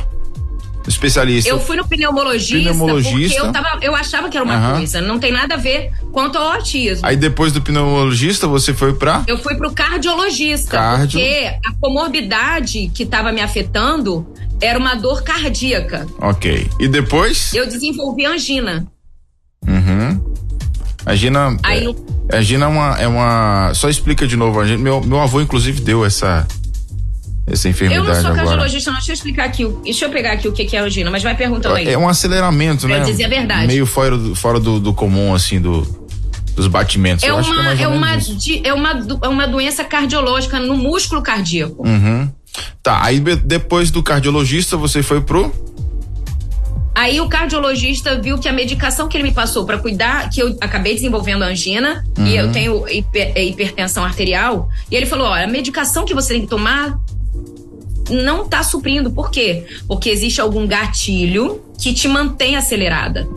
especialista. Eu fui no pneumologista, Pneumologista. porque eu, tava, eu achava que era uma Aham. coisa, não tem nada a ver quanto ao autismo. Aí depois do pneumologista você foi pra. Eu fui pro cardiologista, Cardio. porque a comorbidade que estava me afetando era uma dor cardíaca. Ok. E depois? Eu desenvolvi angina. Uhum. A Gina. Aí é, no- a Gina é uma, é uma. Só explica de novo. A meu, meu avô, inclusive, deu essa. Essa Eu enfermidade não sou agora. cardiologista, não. Deixa eu explicar aqui. Deixa eu pegar aqui o que é angina, mas vai perguntando aí. É um aceleramento, Pra né? dizer a verdade. Meio fora do, fora do, do comum, assim, do, dos batimentos. É Eu é uma, é, menos uma, di- é, uma, do- é uma doença cardiológica no músculo cardíaco. Uhum. Tá, aí depois do cardiologista você foi pro. Aí o cardiologista viu que a medicação que ele me passou pra cuidar, que eu acabei desenvolvendo angina e eu tenho hiper- é, hipertensão arterial, e ele falou: olha, a medicação que você tem que tomar não tá suprindo. Por quê? Porque existe algum gatilho que te mantém acelerada.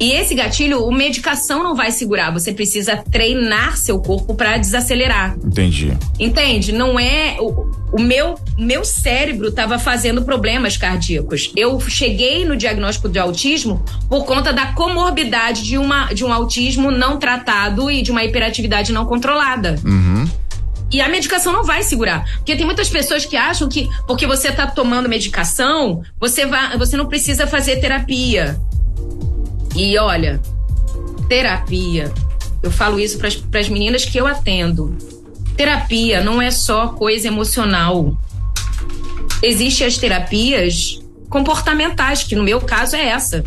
E esse gatilho, a medicação não vai segurar. Você precisa treinar seu corpo pra desacelerar. Entendi. Entende? Não é. O, o meu, meu cérebro estava fazendo problemas cardíacos. Eu cheguei no diagnóstico de autismo por conta da comorbidade de, uma, de um autismo não tratado e de uma hiperatividade não controlada. Uhum. E a medicação não vai segurar. Porque tem muitas pessoas que acham que porque você tá tomando medicação, você, vai, você não precisa fazer terapia. E olha, terapia. Eu falo isso para as meninas que eu atendo. Terapia não é só coisa emocional. Existem as terapias comportamentais, que no meu caso é essa.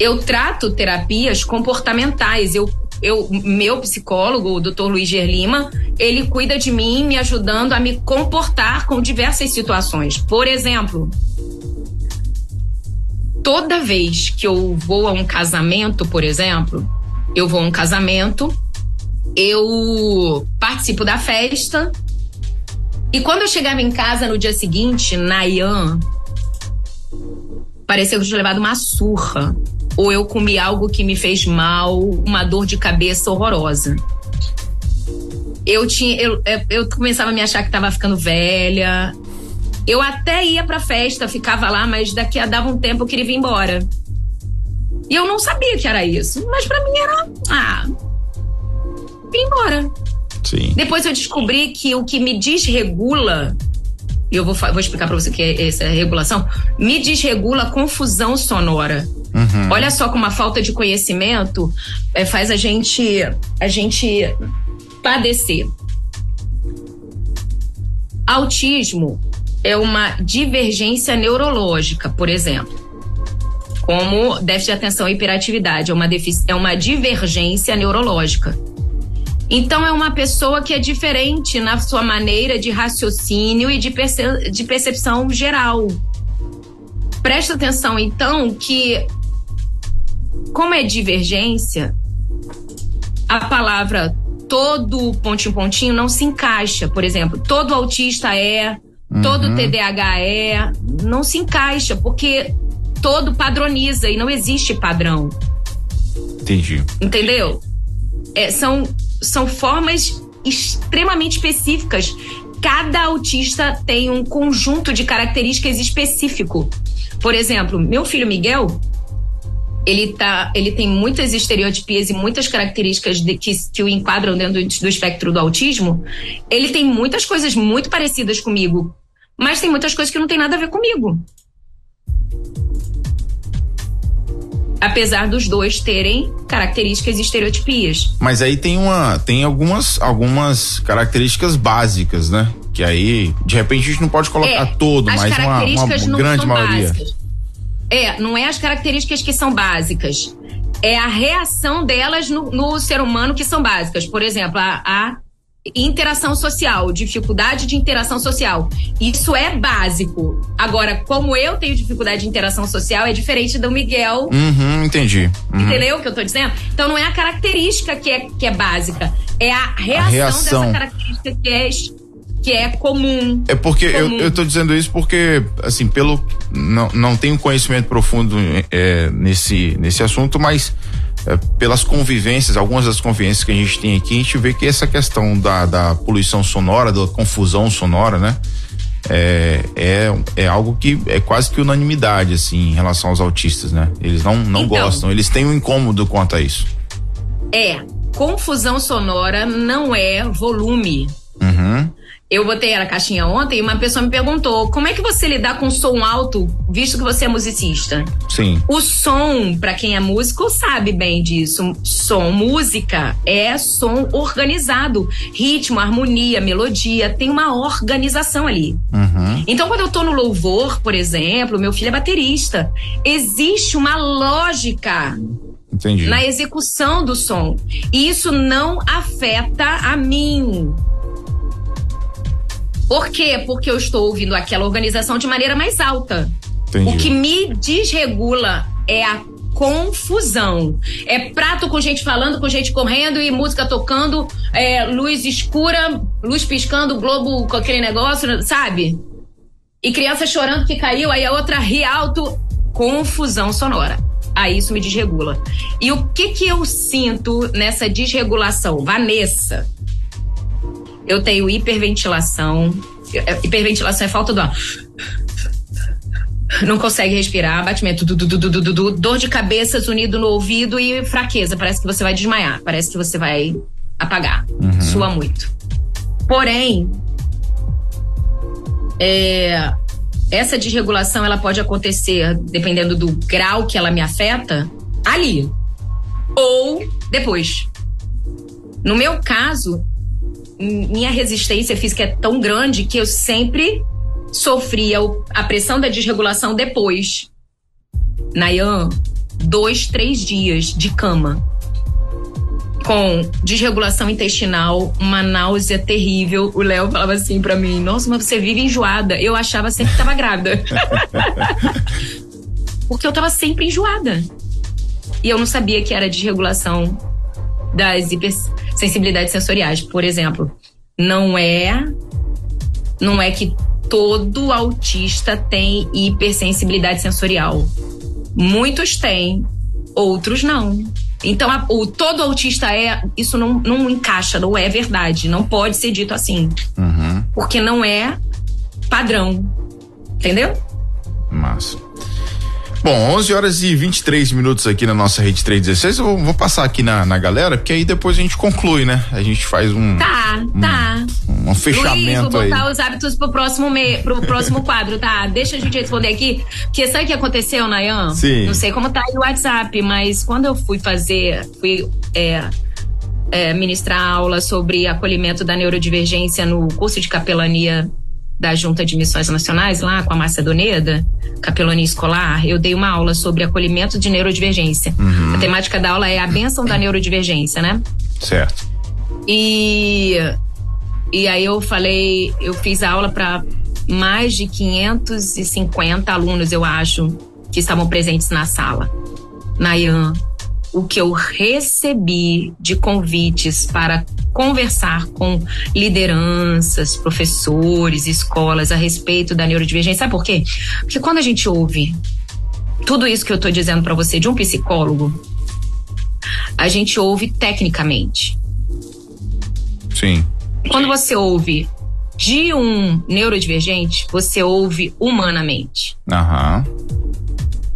Eu trato terapias comportamentais. Eu, eu, meu psicólogo, o Dr. Luiz Gerlima, ele cuida de mim, me ajudando a me comportar com diversas situações. Por exemplo, toda vez que eu vou a um casamento, por exemplo, eu vou a um casamento, eu participo da festa. E quando eu chegava em casa no dia seguinte, na Ian, parecia que eu tinha levado uma surra. Ou eu comi algo que me fez mal, uma dor de cabeça horrorosa. Eu tinha. Eu, eu- começava a me achar que tava ficando velha. Eu até ia pra festa, ficava lá, mas daqui a dava um tempo eu queria vir embora. E eu não sabia que era isso. Mas pra mim era. Ah. Vim embora. Sim. Depois eu descobri que o que me desregula, e eu vou, vou explicar pra você o que é essa regulação, me desregula a confusão sonora. Uhum. Olha só como a falta de conhecimento eh, faz a gente, a gente padecer. Autismo é uma divergência neurológica, por exemplo. Como déficit de atenção e hiperatividade, é uma, é uma divergência neurológica. Então é uma pessoa que é diferente na sua maneira de raciocínio e de, perce- de percepção geral. Presta atenção, então, que como é divergência, a palavra todo pontinho pontinho não se encaixa. Por exemplo, todo autista é, todo TDAH é, não se encaixa, porque todo padroniza e não existe padrão. Entendi. Entendeu? É, são, são formas extremamente específicas. Cada autista tem um conjunto de características específico. Por exemplo, meu filho Miguel, ele, tá, ele tem muitas estereotipias e muitas características de, que, que o enquadram dentro do, do espectro do autismo. Ele tem muitas coisas muito parecidas comigo, mas tem muitas coisas que não tem nada a ver comigo. Apesar dos dois terem características e estereotipias. Mas aí tem uma, tem algumas, algumas características básicas, né? Que aí, de repente, a gente não pode colocar É, todo, as mas uma, uma grande maioria. básicas. É, não é as características que são básicas. É a reação delas no, no ser humano que são básicas. Por exemplo, a, a interação social, dificuldade de interação social. Isso é básico. Agora, como eu tenho dificuldade de interação social, é diferente do Miguel. Uhum, entendi. Uhum. Entendeu o que eu tô dizendo? Então não é a característica que é, que é básica, é a reação, a reação. dessa característica que é que é comum. É porque comum. Eu, eu tô dizendo isso porque, assim, pelo. Não, não tenho conhecimento profundo é, nesse, nesse assunto, mas é, pelas convivências, algumas das convivências que a gente tem aqui, a gente vê que essa questão da, da poluição sonora, da confusão sonora, né? É, é, é algo que é quase que unanimidade, assim, em relação aos autistas, né? Eles não, não então, gostam, eles têm um incômodo quanto a isso. É, confusão sonora não é volume. Uhum. Eu botei a caixinha ontem e uma pessoa me perguntou: como é que você lidar com som alto, visto que você é musicista? Sim. O som, para quem é músico, sabe bem disso. Som, música é som organizado. Ritmo, harmonia, melodia, tem uma organização ali. Uhum. Então, quando eu tô no louvor, por exemplo, meu filho é baterista. Existe uma lógica Entendi. na execução do som. E isso não afeta a mim. Por quê? Porque eu estou ouvindo aquela organização de maneira mais alta. Entendi. O que me desregula é a confusão. É prato com gente falando, com gente correndo e música tocando, é, luz escura, luz piscando, globo com aquele negócio, sabe? E criança chorando que caiu, aí a outra ri alto, confusão sonora. Aí isso me desregula. E o que que eu sinto nessa desregulação? Vanessa, eu tenho hiperventilação. Hiperventilação é falta do ar. Não consegue respirar, batimento, du, du, du, dor de cabeça unido no ouvido e fraqueza. Parece que você vai desmaiar, parece que você vai apagar. Uhum. Sua muito. Porém, é, essa desregulação ela pode acontecer dependendo do grau que ela me afeta ali ou depois. No meu caso, minha resistência física é tão grande que eu sempre sofria a pressão da desregulação depois. Nayan, dois, três dias de cama. Com desregulação intestinal, uma náusea terrível. O Léo falava assim para mim: Nossa, mas você vive enjoada. Eu achava sempre que tava grávida. [laughs] Porque eu tava sempre enjoada. E eu não sabia que era desregulação das hipersensibilidades sensoriais. Por exemplo, não é não é que todo autista tem hipersensibilidade sensorial. Muitos têm, outros não. Então, a, o todo autista é. Isso não, não encaixa, não é verdade. Não pode ser dito assim. Uhum. Porque não é padrão. Entendeu? Massa. Bom, 11 horas e 23 minutos aqui na nossa rede 316. Eu vou, passar aqui na, na galera, porque aí depois a gente conclui, né? A gente faz um. Tá, um, tá. Um, um fechamento Luiz, vou botar aí. os hábitos pro próximo, me, pro próximo quadro, tá? Deixa a gente responder aqui. Porque sabe o que aconteceu, Nayan? Sim. Não sei como tá aí o WhatsApp, mas quando eu fui fazer. Fui. É, é, ministrar aula sobre acolhimento da neurodivergência no curso de capelania da Junta de Missões Nacionais, lá com a Macedoneda, capelania escolar, eu dei uma aula sobre acolhimento de neurodivergência. Uhum. A temática da aula é a benção da neurodivergência, né? Certo. E, e aí eu falei, eu fiz a aula para mais de 550 alunos, eu acho, que estavam presentes na sala. Nayan, o que eu recebi de convites para conversar com lideranças, professores, escolas a respeito da neurodivergência. Sabe por quê? Porque quando a gente ouve tudo isso que eu estou dizendo para você de um psicólogo, a gente ouve tecnicamente. Sim. Quando você ouve de um neurodivergente, você ouve humanamente. Aham.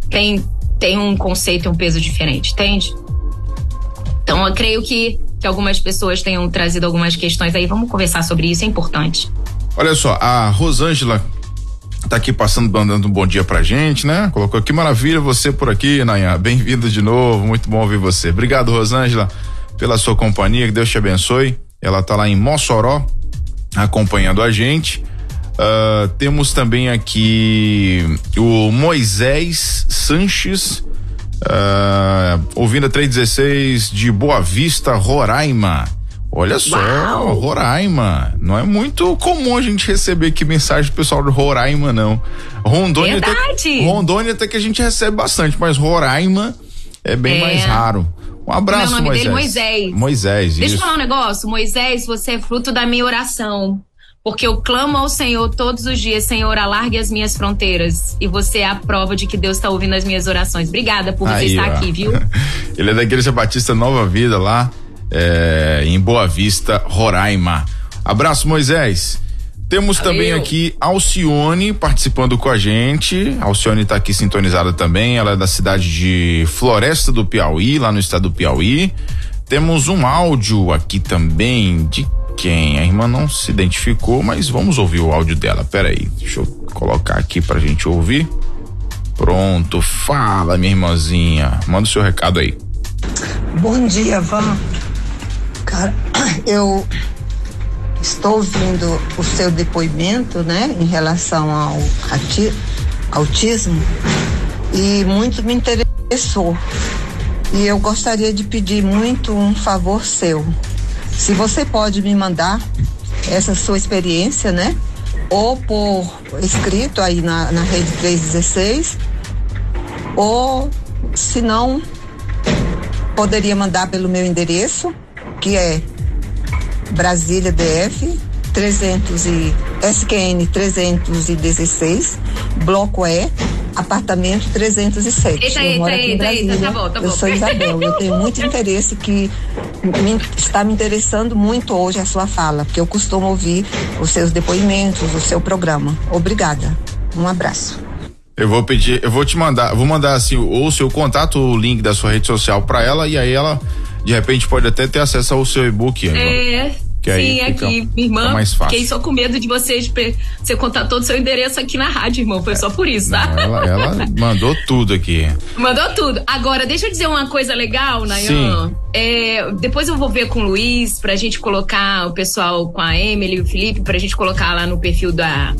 Tem tem um conceito e um peso diferente, entende? Então eu creio que, que algumas pessoas tenham trazido algumas questões aí. Vamos conversar sobre isso, é importante. Olha só, a Rosângela tá aqui passando, dando um bom dia pra gente, né? Colocou que maravilha você por aqui, Nayan. Bem-vindo de novo, muito bom ouvir você. Obrigado, Rosângela, pela sua companhia, que Deus te abençoe. Ela tá lá em Mossoró, acompanhando a gente. Uh, temos também aqui o Moisés Sanches, uh, ouvindo a 316 de Boa Vista, Roraima. Olha só, Uau. Roraima. Não é muito comum a gente receber aqui mensagem do pessoal de Roraima, não. Rondônia Verdade. Até, Rondônia até que a gente recebe bastante, mas Roraima é bem é. mais raro. Um abraço, o nome Moisés. dele Moisés. Moisés, Deixa isso. eu falar um negócio. Moisés, você é fruto da minha oração. Porque eu clamo ao Senhor todos os dias, Senhor, alargue as minhas fronteiras. E você é a prova de que Deus está ouvindo as minhas orações. Obrigada por Aí, você estar ó. aqui, viu? [laughs] Ele é da Igreja Batista Nova Vida lá é, em Boa Vista, Roraima. Abraço, Moisés. Temos Valeu. também aqui Alcione participando com a gente. Alcione está aqui sintonizada também. Ela é da cidade de Floresta do Piauí, lá no estado do Piauí. Temos um áudio aqui também de quem? A irmã não se identificou, mas vamos ouvir o áudio dela. Pera aí, deixa eu colocar aqui pra gente ouvir. Pronto, fala, minha irmãzinha. Manda o seu recado aí. Bom dia, Van. Cara, [clears throat] eu estou ouvindo o seu depoimento, né, em relação ao autismo e muito me interessou. E eu gostaria de pedir muito um favor seu. Se você pode me mandar essa sua experiência, né? Ou por escrito aí na, na rede 316, ou se não, poderia mandar pelo meu endereço, que é Brasília DF 300 e SQN 316, bloco E, apartamento 307. Eita, eu moro eita, aqui em Brasília. Eita, tá bom, tá eu sou Isabel. Eu tenho muito interesse que me, está me interessando muito hoje a sua fala, porque eu costumo ouvir os seus depoimentos, o seu programa. Obrigada. Um abraço. Eu vou pedir, eu vou te mandar, vou mandar assim, ou o seu contato, o link da sua rede social para ela e aí ela de repente pode até ter acesso ao seu e-book. É. Que Sim, aqui, minha irmã. Mais fácil. Fiquei só com medo de vocês você contar todo o seu endereço aqui na rádio, irmão. Foi só por isso, tá? Não, ela, ela [laughs] mandou tudo aqui. Mandou tudo. Agora, deixa eu dizer uma coisa legal, Nayan. É, depois eu vou ver com o Luiz pra gente colocar o pessoal com a Emily e o Felipe, pra gente colocar lá no perfil da,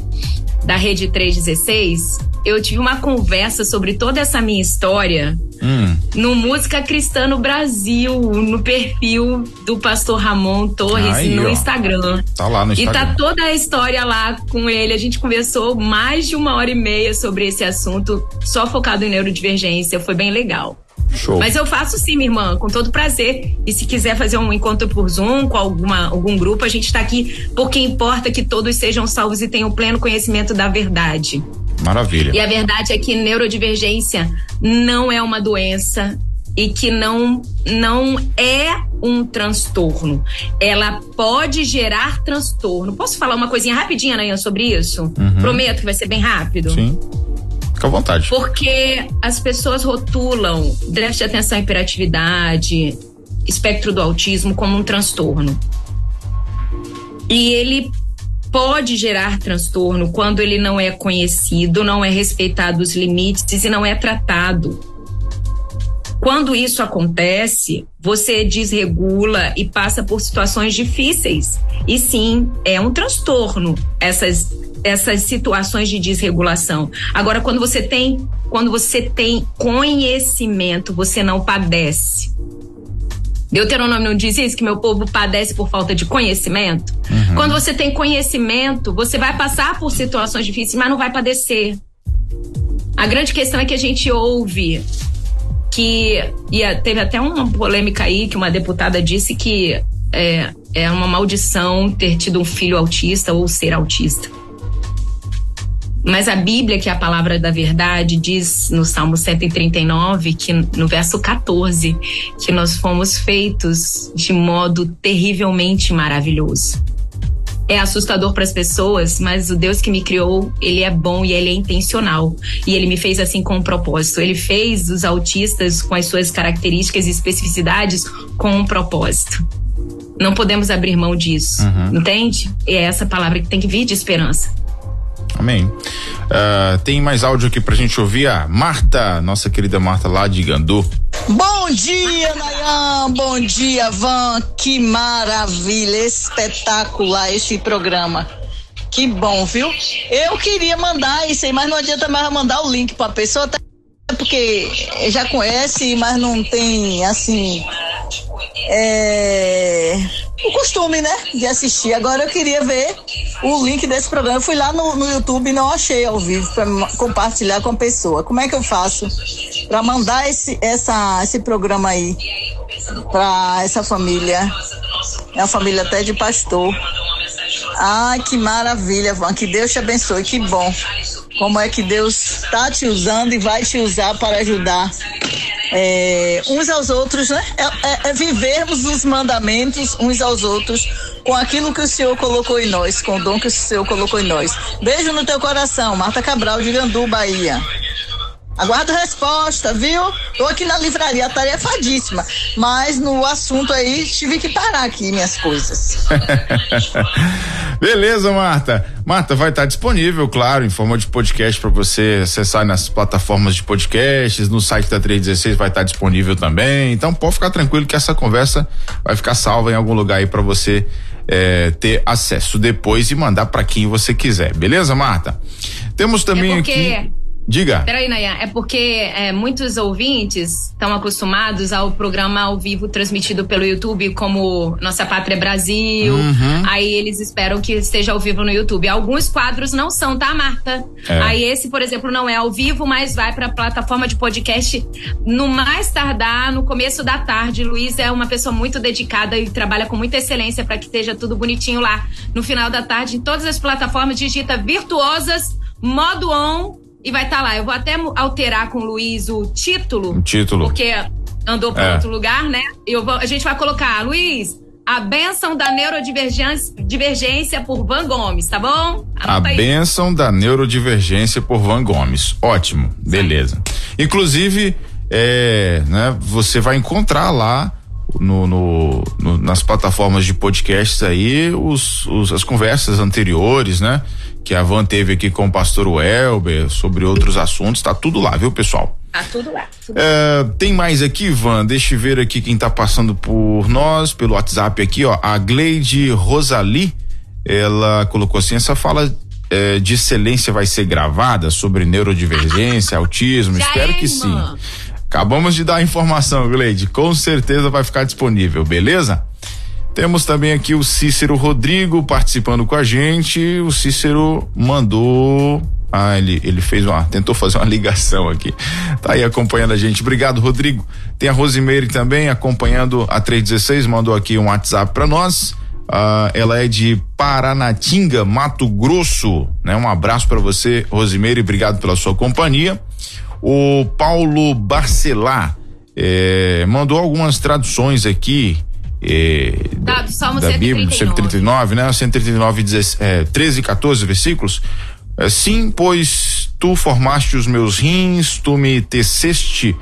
da Rede 316 eu tive uma conversa sobre toda essa minha história hum. no Música Cristã no Brasil, no perfil do pastor Ramon Torres Aí, no ó. Instagram. Tá lá no Instagram. E tá toda a história lá com ele. A gente conversou mais de uma hora e meia sobre esse assunto, só focado em neurodivergência. Foi bem legal. Show. Mas eu faço sim, minha irmã, com todo prazer. E se quiser fazer um encontro por Zoom com alguma, algum grupo, a gente está aqui porque importa que todos sejam salvos e tenham pleno conhecimento da verdade. Maravilha. E a verdade é que neurodivergência não é uma doença e que não não é um transtorno. Ela pode gerar transtorno. Posso falar uma coisinha rapidinha, Nayan, sobre isso? Uhum. Prometo que vai ser bem rápido. Sim. Fica à vontade. Porque as pessoas rotulam déficit de atenção e hiperatividade, espectro do autismo como um transtorno. E ele pode gerar transtorno quando ele não é conhecido, não é respeitado os limites e não é tratado. Quando isso acontece, você desregula e passa por situações difíceis. E sim, é um transtorno essas essas situações de desregulação. Agora, quando você tem, quando você tem conhecimento, você não padece. Deuteronômio não diz isso, que meu povo padece por falta de conhecimento? Uhum. Quando você tem conhecimento, você vai passar por situações difíceis, mas não vai padecer. A grande questão é que a gente ouve que. E teve até uma polêmica aí que uma deputada disse que é, é uma maldição ter tido um filho autista ou ser autista. Mas a Bíblia, que é a palavra da verdade, diz no Salmo 139, que no verso 14, que nós fomos feitos de modo terrivelmente maravilhoso. É assustador para as pessoas, mas o Deus que me criou, ele é bom e ele é intencional. E ele me fez assim com um propósito. Ele fez os autistas com as suas características e especificidades com um propósito. Não podemos abrir mão disso, uhum. entende? E é essa palavra que tem que vir de esperança. Amém. Uh, tem mais áudio aqui pra gente ouvir a Marta, nossa querida Marta lá de Gandu. Bom dia, Nayan. Bom dia, Van. Que maravilha, espetacular esse programa. Que bom, viu? Eu queria mandar isso aí, mas não adianta mais mandar o link pra pessoa, até porque já conhece, mas não tem, assim, é, o costume, né, de assistir. Agora eu queria ver o link desse programa. Eu fui lá no, no YouTube e não achei ao vivo para compartilhar com a pessoa. Como é que eu faço para mandar esse, essa, esse programa aí para essa família? É uma família até de pastor. Ai, que maravilha, Van. Que Deus te abençoe. Que bom. Como é que Deus está te usando e vai te usar para ajudar é, uns aos outros, né? É, é, é, vivermos os mandamentos uns aos outros com aquilo que o Senhor colocou em nós, com o dom que o Senhor colocou em nós. Beijo no teu coração, Marta Cabral de Gandu, Bahia. Aguardo resposta, viu? Tô aqui na livraria tarefadíssima, mas no assunto aí tive que parar aqui minhas coisas. [laughs] Beleza, Marta. Marta vai estar disponível, claro, em forma de podcast para você acessar nas plataformas de podcasts, no site da 316 vai estar disponível também. Então pode ficar tranquilo que essa conversa vai ficar salva em algum lugar aí para você é, ter acesso depois e mandar para quem você quiser. Beleza, Marta? Temos também é porque... aqui Diga. Peraí, Nayan, é porque é, muitos ouvintes estão acostumados ao programa ao vivo transmitido pelo YouTube, como Nossa Pátria Brasil. Uhum. Aí eles esperam que esteja ao vivo no YouTube. Alguns quadros não são, tá, Marta? É. Aí esse, por exemplo, não é ao vivo, mas vai para a plataforma de podcast no mais tardar, no começo da tarde. Luiz é uma pessoa muito dedicada e trabalha com muita excelência para que esteja tudo bonitinho lá. No final da tarde, em todas as plataformas, digita virtuosas, modo on e vai estar tá lá. Eu vou até alterar com o Luiz o título. O título. Porque andou para é. outro lugar, né? Eu vou, a gente vai colocar, Luiz, a benção da neurodivergência por Van Gomes, tá bom? Anota a benção da neurodivergência por Van Gomes. Ótimo, beleza. Inclusive, é, né, você vai encontrar lá no, no, no, nas plataformas de podcasts aí os, os, as conversas anteriores, né? Que a Van teve aqui com o pastor Welber sobre outros assuntos, tá tudo lá, viu, pessoal? Tá tudo lá. Tudo é, tem mais aqui, Van? Deixa eu ver aqui quem tá passando por nós, pelo WhatsApp aqui, ó. A Gleide Rosali, ela colocou assim, essa fala é, de excelência vai ser gravada sobre neurodivergência, autismo, [laughs] Já espero é, que irmã. sim. Acabamos de dar a informação, Gleide. Com certeza vai ficar disponível, beleza? Temos também aqui o Cícero Rodrigo participando com a gente. O Cícero mandou. Ah, ele, ele fez uma. Tentou fazer uma ligação aqui. Tá aí acompanhando a gente. Obrigado, Rodrigo. Tem a Rosimeire também acompanhando a 316, mandou aqui um WhatsApp para nós. Ah, ela é de Paranatinga, Mato Grosso. Né? Um abraço para você, Rosimeire. Obrigado pela sua companhia. O Paulo Barcelar eh, mandou algumas traduções aqui. Eh, tá, do Salmo da Bíblia, 139, né? 139, 13 e 14 versículos. Eh, sim, pois tu formaste os meus rins, tu me teceste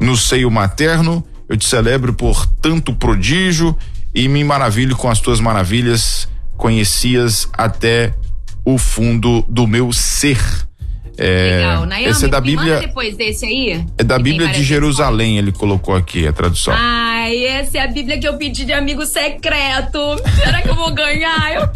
no seio materno, eu te celebro por tanto prodígio e me maravilho com as tuas maravilhas, conhecias até o fundo do meu ser. É, Legal. Nayami, esse é da Bíblia. depois desse aí. É da Bíblia de Jerusalém, ele colocou aqui a tradução. Ai, essa é a Bíblia que eu pedi de amigo secreto. Será que eu vou ganhar? Eu...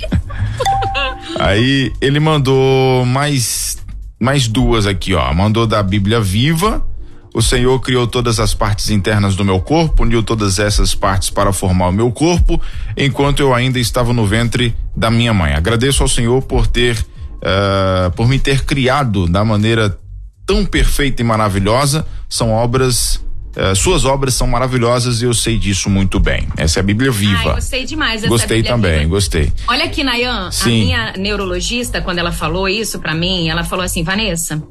[laughs] aí ele mandou mais mais duas aqui, ó. Mandou da Bíblia Viva. O Senhor criou todas as partes internas do meu corpo, uniu todas essas partes para formar o meu corpo, enquanto eu ainda estava no ventre da minha mãe. Agradeço ao Senhor por ter uh, por me ter criado da maneira tão perfeita e maravilhosa. São obras Uh, suas obras são maravilhosas e eu sei disso muito bem. Essa é a Bíblia viva. Ai, gostei demais Gostei Bíblia também, viva. gostei. Olha aqui, Nayan, Sim. a minha neurologista, quando ela falou isso para mim, ela falou assim: Vanessa,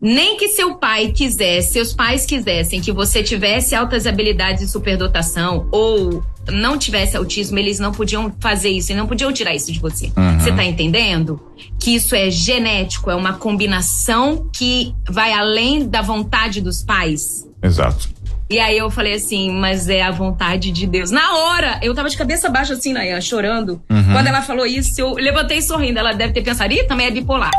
nem que seu pai quisesse, seus pais quisessem que você tivesse altas habilidades de superdotação ou não tivesse autismo, eles não podiam fazer isso e não podiam tirar isso de você. Uhum. Você tá entendendo? Que isso é genético, é uma combinação que vai além da vontade dos pais. Exato. E aí eu falei assim, mas é a vontade de Deus. Na hora, eu tava de cabeça baixa assim, Naya, chorando. Uhum. Quando ela falou isso, eu levantei sorrindo. Ela deve ter pensado, ih, também é bipolar.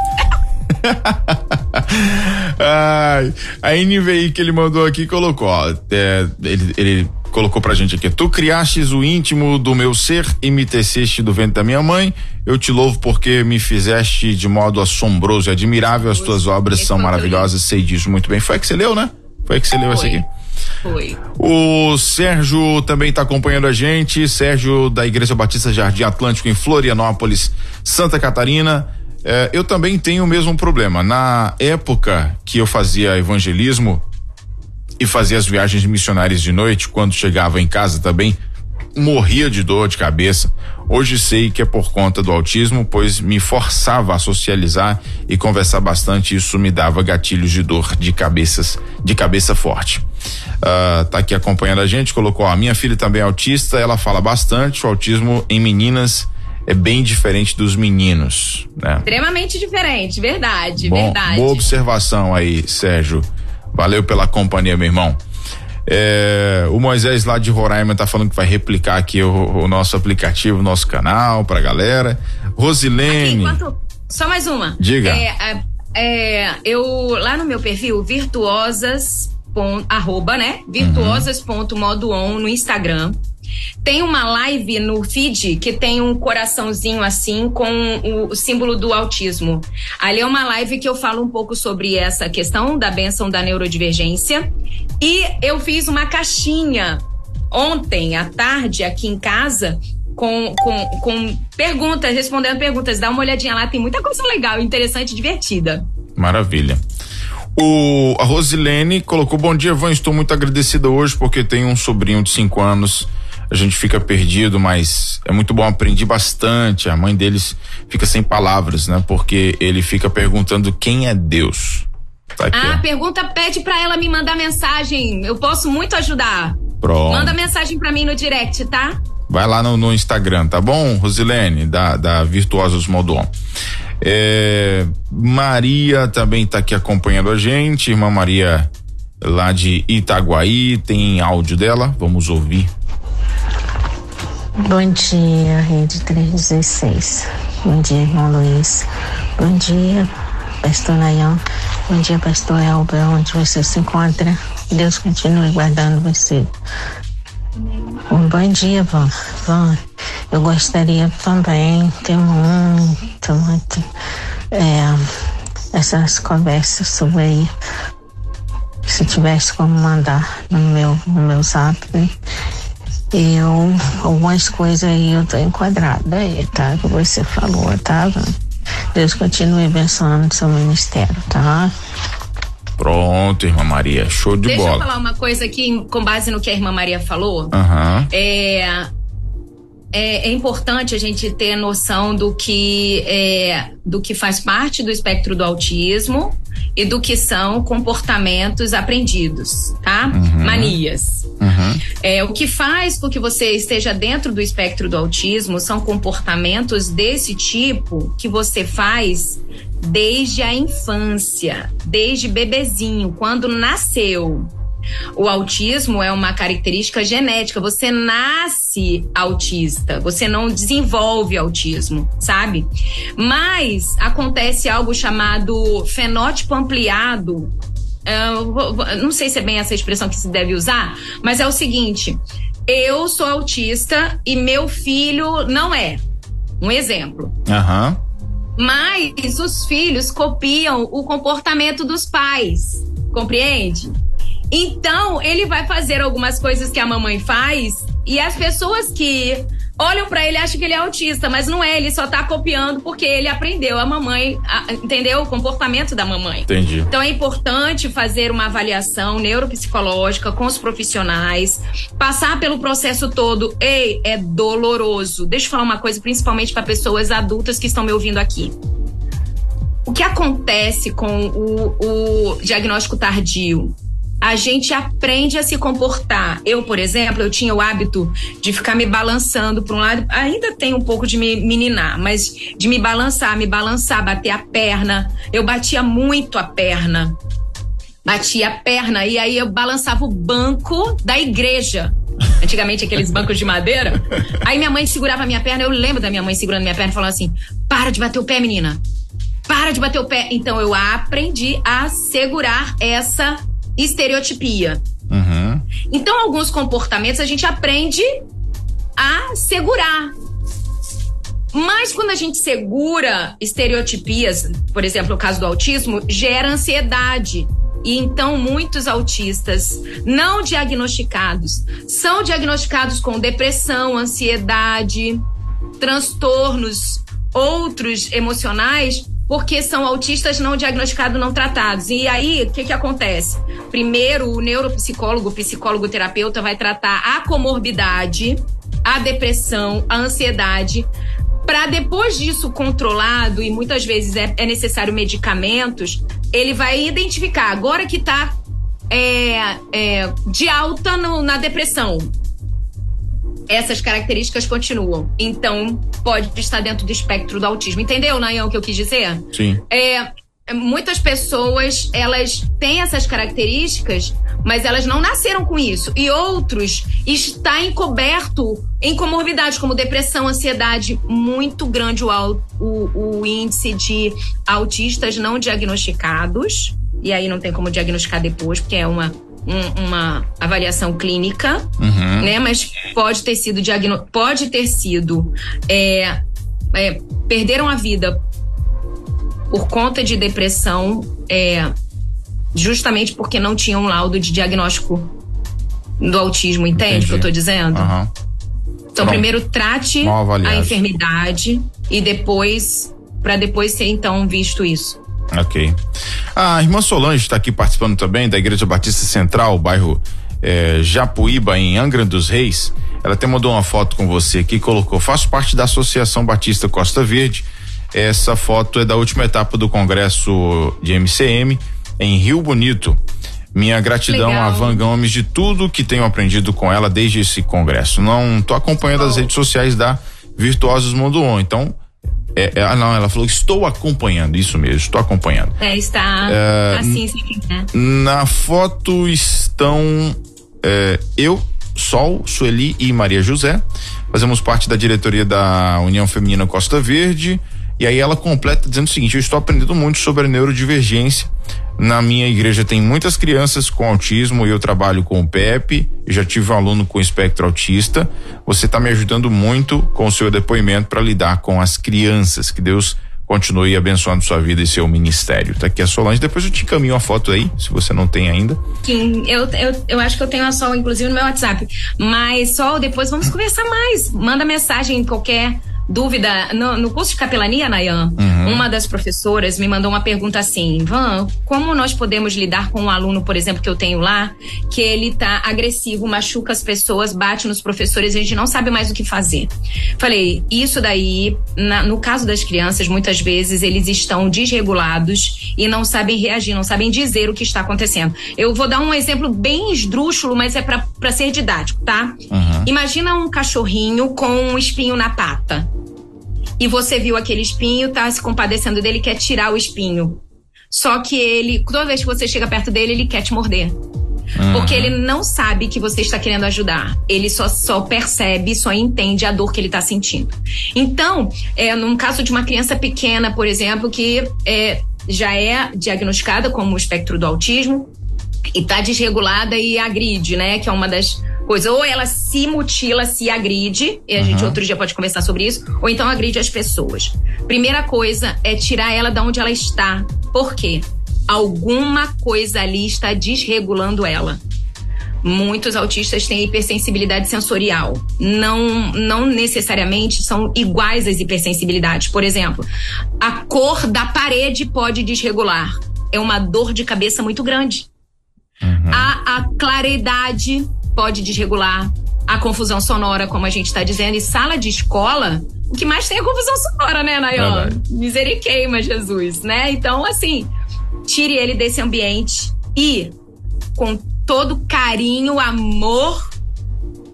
[laughs] Ai, a NVI que ele mandou aqui colocou, ó, é, ele, ele colocou pra gente aqui: Tu criastes o íntimo do meu ser e me teceste do ventre da minha mãe. Eu te louvo porque me fizeste de modo assombroso e admirável. As tuas obras são maravilhosas, sei disso muito bem. Foi que você leu, né? Foi que você leu essa aqui. Foi. O Sérgio também está acompanhando a gente. Sérgio da Igreja Batista Jardim Atlântico em Florianópolis, Santa Catarina. É, eu também tenho o mesmo problema. Na época que eu fazia evangelismo e fazia as viagens missionárias de noite, quando chegava em casa também, morria de dor de cabeça. Hoje sei que é por conta do autismo, pois me forçava a socializar e conversar bastante. Isso me dava gatilhos de dor de cabeças, de cabeça forte. Uh, tá aqui acompanhando a gente, colocou a minha filha também é autista, ela fala bastante. O autismo em meninas é bem diferente dos meninos, né? Extremamente diferente, verdade, Bom, verdade. Boa observação aí, Sérgio. Valeu pela companhia, meu irmão. É, o Moisés lá de Roraima tá falando que vai replicar aqui o, o nosso aplicativo, o nosso canal pra galera. Rosilene. Aqui, enquanto, só mais uma. Diga. É, é, eu, lá no meu perfil, virtuosas, ponto, arroba, né? Virtuosas.modo on no Instagram. Tem uma live no feed que tem um coraçãozinho assim com o, símbolo do autismo. Ali é uma live que eu falo um pouco sobre essa questão da benção da neurodivergência. E eu fiz uma caixinha ontem à tarde aqui em casa com, com, com perguntas, respondendo perguntas. Dá uma olhadinha lá, tem muita coisa legal, interessante divertida. Maravilha. O, a Rosilene colocou: Bom dia, Van. Estou muito agradecida hoje porque tenho um sobrinho de 5 anos a gente fica perdido, mas é muito bom, aprendi bastante. A mãe deles fica sem palavras, né? Porque ele fica perguntando quem é Deus. Tá aqui, ah, ó. pergunta, pede pra ela me mandar mensagem. Eu posso muito ajudar. Pronto. Manda mensagem pra mim no direct, tá? Vai lá no, no Instagram, tá bom, Rosilene, da, da Virtuosos Modon. É, Maria também tá aqui acompanhando a gente, irmã Maria lá de Itaguaí, tem áudio dela, vamos ouvir. Bom dia, Rede 316. Bom dia, irmão Luiz. Bom dia, Pastor Nayan. Bom dia, Pastor Elber, onde você se encontra. Deus continue guardando você. Um bom dia, Van. Van, eu gostaria também ter muito, muito é, essas conversas sobre. Se tivesse como mandar no meu, no meu zap, né? Eu, algumas coisas aí eu tô enquadrada aí, tá? Que você falou, tá? Deus continue abençoando seu ministério, tá? Pronto, irmã Maria, show de Deixa bola. Deixa eu falar uma coisa aqui, com base no que a irmã Maria falou. Uhum. É, é, é, importante a gente ter noção do que, é, do que faz parte do espectro do autismo e do que são comportamentos aprendidos, tá? Uhum. Manias. Uhum. É, o que faz com que você esteja dentro do espectro do autismo são comportamentos desse tipo que você faz desde a infância, desde bebezinho, quando nasceu. O autismo é uma característica genética. Você nasce autista, você não desenvolve autismo, sabe? Mas acontece algo chamado fenótipo ampliado. Uh, não sei se é bem essa expressão que se deve usar, mas é o seguinte: eu sou autista e meu filho não é. Um exemplo. Aham. Uhum. Mas os filhos copiam o comportamento dos pais. Compreende? Então, ele vai fazer algumas coisas que a mamãe faz e as pessoas que olham para ele acham que ele é autista, mas não é, ele só tá copiando porque ele aprendeu a mamãe, a, entendeu? O comportamento da mamãe. Entendi. Então é importante fazer uma avaliação neuropsicológica com os profissionais, passar pelo processo todo. Ei, é doloroso. Deixa eu falar uma coisa, principalmente para pessoas adultas que estão me ouvindo aqui. O que acontece com o, o diagnóstico tardio? A gente aprende a se comportar. Eu, por exemplo, eu tinha o hábito de ficar me balançando para um lado, ainda tem um pouco de me meninar, mas de me balançar, me balançar, bater a perna. Eu batia muito a perna. Batia a perna e aí eu balançava o banco da igreja. Antigamente, aqueles [laughs] bancos de madeira. Aí minha mãe segurava a minha perna. Eu lembro da minha mãe segurando minha perna e falando assim: para de bater o pé, menina. Para de bater o pé. Então eu aprendi a segurar essa estereotipia. Uhum. Então, alguns comportamentos a gente aprende a segurar. Mas quando a gente segura estereotipias, por exemplo, o caso do autismo, gera ansiedade. E então muitos autistas não diagnosticados são diagnosticados com depressão, ansiedade, transtornos outros emocionais porque são autistas não diagnosticados, não tratados. E aí, o que, que acontece? Primeiro, o neuropsicólogo, o psicólogo terapeuta vai tratar a comorbidade, a depressão, a ansiedade, para depois disso controlado, e muitas vezes é, é, necessário medicamentos, ele vai identificar agora que está é, é, de alta no, na depressão essas características continuam. Então, pode estar dentro do espectro do autismo. Entendeu, Nayan, o que eu quis dizer? Sim. É, muitas pessoas, elas têm essas características, mas elas não nasceram com isso. E outros está encoberto em comorbidades como depressão, ansiedade, muito grande o, o, o índice de autistas não diagnosticados. E aí não tem como diagnosticar depois, porque é uma um, uma avaliação clínica, uhum. né? Mas pode ter sido diagno pode ter sido é, é, perderam a vida por conta de depressão, é, justamente porque não tinham um laudo de diagnóstico do autismo, entende o que eu tô dizendo? Uhum. Então, primeiro trate a enfermidade e depois, para depois ser então visto isso. Ok. A irmã Solange está aqui participando também da Igreja Batista Central, bairro eh, Japuíba, em Angra dos Reis. Ela até mandou uma foto com você aqui, colocou: faço parte da Associação Batista Costa Verde. Essa foto é da última etapa do Congresso de MCM em Rio Bonito. Minha gratidão Legal. a Van Gomes de tudo que tenho aprendido com ela desde esse congresso. Não tô acompanhando oh. as redes sociais da Virtuosos Mundo On. Então, é, é, ah, não, ela falou, estou acompanhando, isso mesmo, estou acompanhando. É, está é, assim, sim, né? Na foto estão é, eu, Sol, Sueli e Maria José. Fazemos parte da diretoria da União Feminina Costa Verde. E aí ela completa dizendo o seguinte: eu estou aprendendo muito sobre a neurodivergência na minha igreja tem muitas crianças com autismo eu trabalho com o PEP, já tive um aluno com espectro autista. Você está me ajudando muito com o seu depoimento para lidar com as crianças. Que Deus continue abençoando sua vida e seu ministério. Tá aqui a Solange, depois eu te encaminho a foto aí, se você não tem ainda. Sim, eu, eu, eu acho que eu tenho a Sol, inclusive, no meu WhatsApp. Mas, Sol, depois vamos conversar mais. Manda mensagem em qualquer dúvida. No, no curso de capelania, Nayan, uhum. uma das professoras me mandou uma pergunta assim: Van, como nós podemos lidar com um aluno, por exemplo, que eu tenho lá, que ele tá agressivo, machuca as pessoas, bate nos professores, a gente não sabe mais o que fazer. Falei, isso daí, na, no caso das crianças, muitas vezes eles estão desregulados e não sabem reagir, não sabem dizer o que está acontecendo. Eu vou dar um exemplo bem esdrúxulo, mas é para ser didático, tá? Uhum. Imagina um cachorrinho com um espinho na pata e você viu aquele espinho, tá se compadecendo dele, quer tirar o espinho. Só que ele, toda vez que você chega perto dele, ele quer te morder. Uhum. Porque ele não sabe que você está querendo ajudar. Ele só, só percebe, só entende a dor que ele está sentindo. Então, é, num caso de uma criança pequena, por exemplo, que é, já é diagnosticada como espectro do autismo e está desregulada e agride, né? Que é uma das coisa. Ou ela se mutila, se agride, e a uhum. gente outro dia pode conversar sobre isso, ou então agride as pessoas. Primeira coisa é tirar ela da onde ela está. Por quê? Alguma coisa ali está desregulando ela. Muitos autistas têm hipersensibilidade sensorial. Não, não necessariamente são iguais as hipersensibilidades. Por exemplo, a cor da parede pode desregular. É uma dor de cabeça muito grande. Uhum. A, a claridade pode desregular a confusão sonora, como a gente está dizendo, e sala de escola, o que mais tem é confusão sonora, né, Nayon? Miseriqueima, Jesus, né? Então, assim, tire ele desse ambiente e, com todo carinho, amor,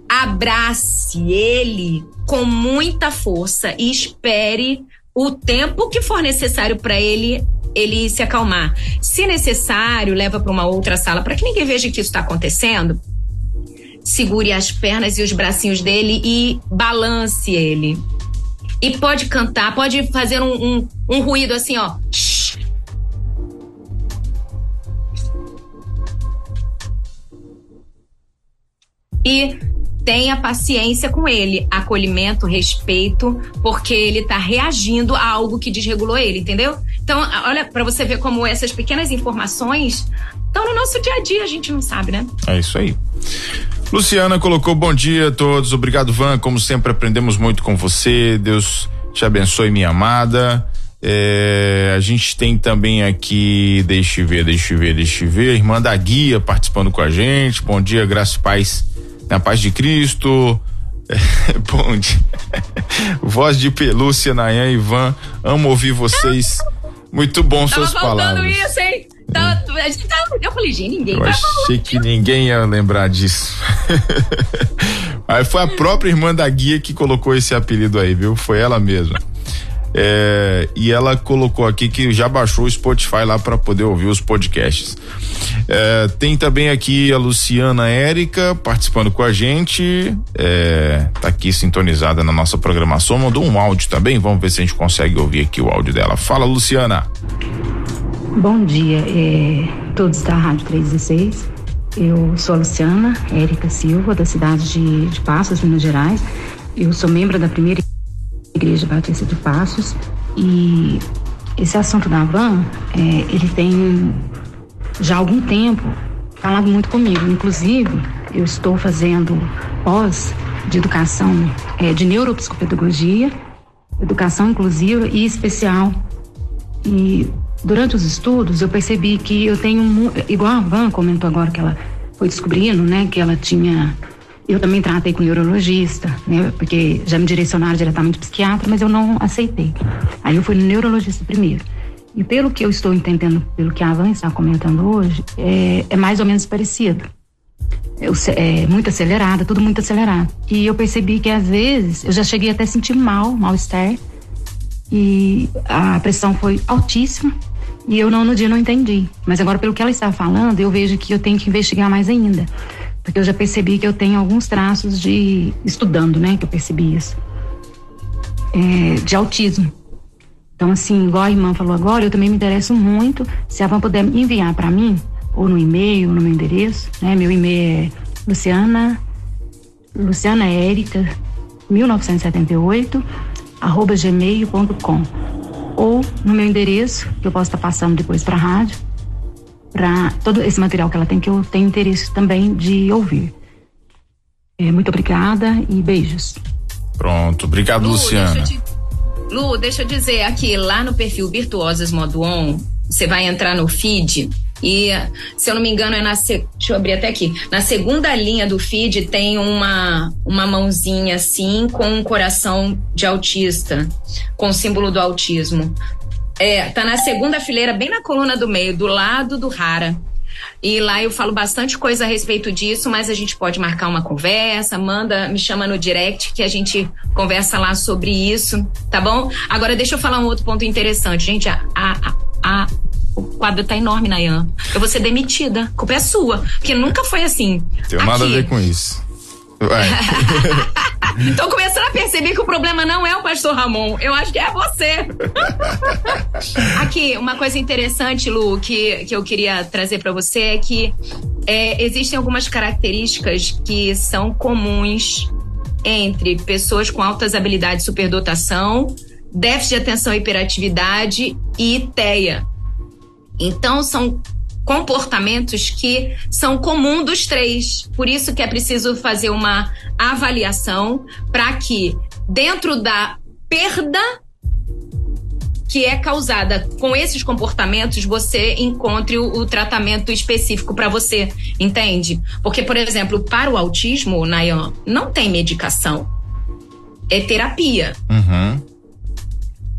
abrace ele com muita força e espere o tempo que for necessário para ele ele se acalmar. Se necessário, leva para uma outra sala para que ninguém veja que isso está acontecendo segure as pernas e os bracinhos dele e balance ele. E pode cantar, pode fazer um, um, um ruído assim, ó. e tenha paciência com ele, acolhimento, respeito, porque ele tá reagindo a algo que desregulou ele, entendeu? Então, olha, para você ver como essas pequenas informações estão no nosso dia a dia, a gente não sabe, né? É isso aí. Luciana colocou bom dia a todos. Obrigado, Van. Como sempre, aprendemos muito com você. Deus te abençoe, minha amada. É, a gente tem também aqui, deixa eu ver, deixa eu ver, deixa eu ver, irmã da guia participando com a gente. Bom dia, graças e paz, na paz de Cristo. [laughs] É, bom dia. [laughs] Voz de pelúcia, Nayan e Ivan, amo ouvir vocês. Muito bom Tava suas palavras. isso, hein? Tá, a gente tá, eu falei, gente, ninguém Eu vai achei que ninguém ia lembrar disso. [laughs] aí foi a própria irmã da guia que colocou esse apelido aí, viu? Foi ela mesma. É, e ela colocou aqui que já baixou o Spotify lá para poder ouvir os podcasts. É, tem também aqui a Luciana Érica participando com a gente, é, tá aqui sintonizada na nossa programação, mandou um áudio também, vamos ver se a gente consegue ouvir aqui o áudio dela. Fala, Luciana. Bom dia, é, todos da Rádio 316. Eu sou a Luciana Érica Silva, da cidade de, de Passos, Minas Gerais. Eu sou membro da primeira Igreja Batista de Passos e esse assunto da van, é, ele tem já algum tempo falado muito comigo. Inclusive, eu estou fazendo pós de educação é, de neuropsicopedagogia, educação inclusiva e especial. E durante os estudos eu percebi que eu tenho, igual a Van comentou agora que ela foi descobrindo, né, que ela tinha eu também tratei com neurologista, né? Porque já me direcionaram diretamente para psiquiatra, mas eu não aceitei. Aí eu fui no neurologista primeiro. E pelo que eu estou entendendo, pelo que a Van está comentando hoje, é, é mais ou menos parecido. Eu, se- é muito acelerada, tudo muito acelerado. E eu percebi que às vezes eu já cheguei até a sentir mal, mal-estar. E a pressão foi altíssima. E eu não, no dia não entendi. Mas agora, pelo que ela estava falando, eu vejo que eu tenho que investigar mais ainda. Porque eu já percebi que eu tenho alguns traços de. estudando, né? Que eu percebi isso. É, de autismo. Então, assim, igual a irmã falou agora, eu também me interesso muito. Se a Van puder enviar para mim, ou no e-mail, ou no meu endereço, né? Meu e-mail é Luciana. Luciana Érica, 1978, arroba gmail.com. Ou no meu endereço, que eu posso estar passando depois para a rádio, para todo esse material que ela tem, que eu tenho interesse também de ouvir. É, muito obrigada e beijos. Pronto, obrigado, Lu, Luciana. Deixa te- Lu, deixa eu dizer aqui, lá no perfil Virtuosas Modo On, você vai entrar no feed e, se eu não me engano, é na. se- Deixa eu abrir até aqui. Na segunda linha do feed tem uma, uma mãozinha assim com um coração de autista, com o símbolo do autismo. É, tá na segunda fileira, bem na coluna do meio, do lado do Rara. E lá eu falo bastante coisa a respeito disso, mas a gente pode marcar uma conversa, manda, me chama no direct que a gente conversa lá sobre isso, tá bom? Agora deixa eu falar um outro ponto interessante, gente. A, a, a- o quadro tá enorme, Nayan. Eu vou ser demitida. A culpa é sua, porque nunca foi assim. Tem nada a ver com isso. Vai. [laughs] Tô começando a perceber que o problema não é o pastor Ramon. Eu acho que é você. [laughs] Aqui, uma coisa interessante, Lu, que, que eu queria trazer pra você é que é, existem algumas características que são comuns entre pessoas com altas habilidades de superdotação, déficit de atenção e hiperatividade e TEA. Então, são comportamentos que são comum dos três. Por isso que é preciso fazer uma avaliação para que dentro da perda que é causada com esses comportamentos, você encontre o, o tratamento específico para você, entende? Porque, por exemplo, para o autismo, Nayan, não tem medicação. É terapia. Uhum.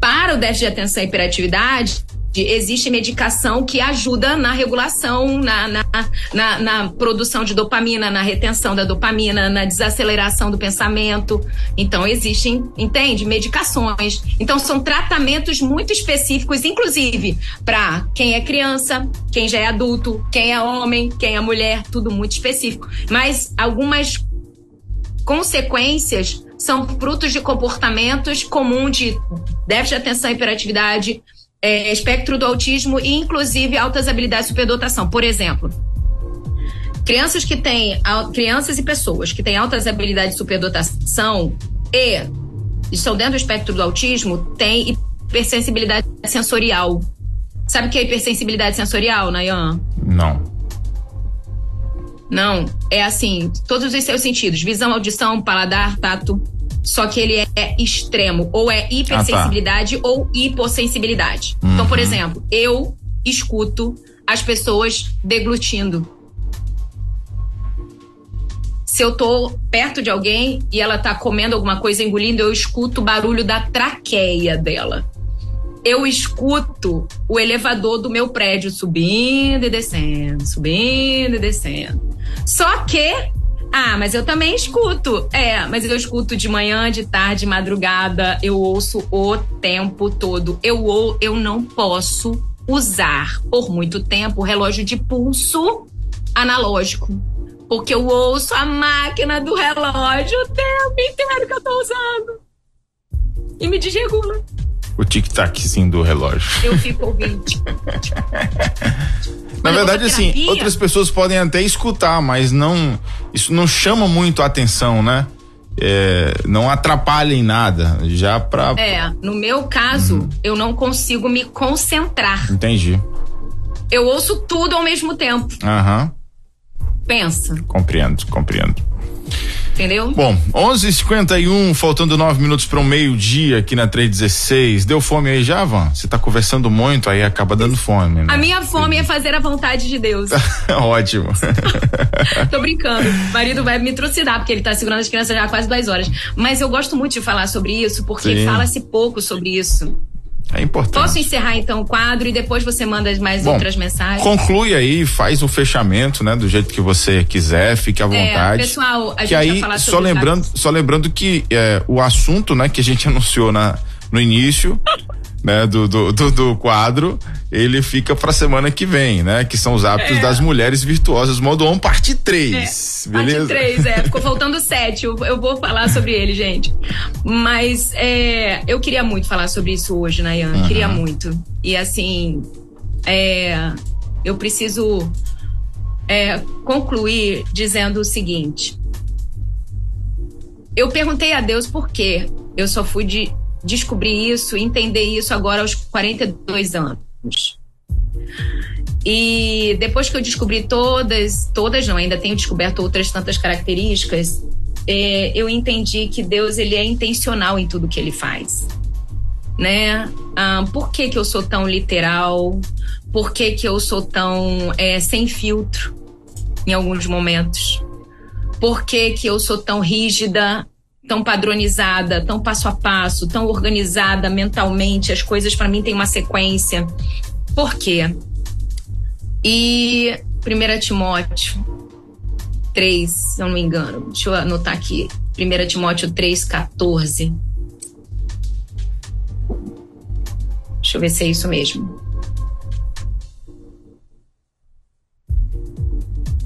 Para o déficit de atenção e hiperatividade, existe medicação que ajuda na regulação, na, na, na, na produção de dopamina, na retenção da dopamina, na desaceleração do pensamento. Então, existem, entende? Medicações. Então, são tratamentos muito específicos, inclusive para quem é criança, quem já é adulto, quem é homem, quem é mulher, tudo muito específico. Mas algumas consequências são frutos de comportamentos comuns de déficit de atenção e hiperatividade, é, espectro do autismo e, inclusive, altas habilidades de superdotação. Por exemplo, Crianças que têm crianças e pessoas que têm altas habilidades de superdotação e estão dentro do espectro do autismo têm hipersensibilidade sensorial. Sabe o que é hipersensibilidade sensorial, Nayan? Não. Não, é assim, todos os seus sentidos, visão, audição, paladar, tato, só que ele é extremo, ou é hipersensibilidade ah, tá. ou hipossensibilidade. Uhum. Então, por uhum. exemplo, eu escuto as pessoas deglutindo. Se eu tô perto de alguém e ela tá comendo alguma coisa, engolindo, eu escuto o barulho da traqueia dela. Eu escuto o elevador do meu prédio subindo e descendo, subindo e descendo. Só que ah, mas eu também escuto. É, mas eu escuto de manhã, de tarde, de madrugada. Eu ouço o tempo todo. Eu ou eu não posso usar por muito tempo o relógio de pulso analógico. Porque eu ouço a máquina do relógio o tempo inteiro que eu tô usando. E me desregula. O tic-taczinho do relógio. Eu fico ouvindo. [laughs] Na verdade, assim, outras pessoas podem até escutar, mas não. Isso não chama muito a atenção, né? É, não atrapalha em nada. Já pra. É, no meu caso, uhum. eu não consigo me concentrar. Entendi. Eu ouço tudo ao mesmo tempo. Aham. Uhum. Pensa. Compreendo, compreendo entendeu? Bom, 11:51, faltando nove minutos para o meio-dia aqui na 316. Deu fome aí já, Van? Você tá conversando muito aí, acaba dando fome. Né? A minha fome é fazer a vontade de Deus. [laughs] Ótimo. [laughs] Tô brincando. O marido vai me trucidar, porque ele tá segurando as crianças já há quase duas horas. Mas eu gosto muito de falar sobre isso, porque fala-se pouco sobre isso. É importante. Posso encerrar então o quadro e depois você manda mais Bom, outras mensagens? Conclui aí, faz o fechamento, né, do jeito que você quiser, fique à é, vontade. É, pessoal, a que aí só lembrando, só lembrando que é, o assunto, né, que a gente [laughs] anunciou na no início né, do, do, do, do, quadro, ele fica pra semana que vem, né? Que são os hábitos é. das mulheres virtuosas, modo on, parte 3. É, beleza? Parte 3, é. Ficou faltando 7. Eu, eu, vou falar sobre ele, gente. Mas é, eu queria muito falar sobre isso hoje, Nayan. Uhum. Queria muito. E assim, é, eu preciso é, concluir dizendo o seguinte. Eu perguntei a Deus por quê eu só fui de descobrir isso, entender isso agora aos 42 anos. E depois que eu descobri todas, todas não, ainda tenho descoberto outras tantas características, é, eu entendi que Deus ele é intencional em tudo que ele faz. Né? Ah, por que, que eu sou tão literal? Por que, que eu sou tão é, sem filtro em alguns momentos? Por que, que eu sou tão rígida tão padronizada, tão passo a passo, tão organizada mentalmente, as coisas para mim têm uma sequência. Por quê? E 1 Timóteo 3, se eu não me engano, deixa eu anotar aqui. 1 Timóteo 3, 14. Deixa eu ver se é isso mesmo.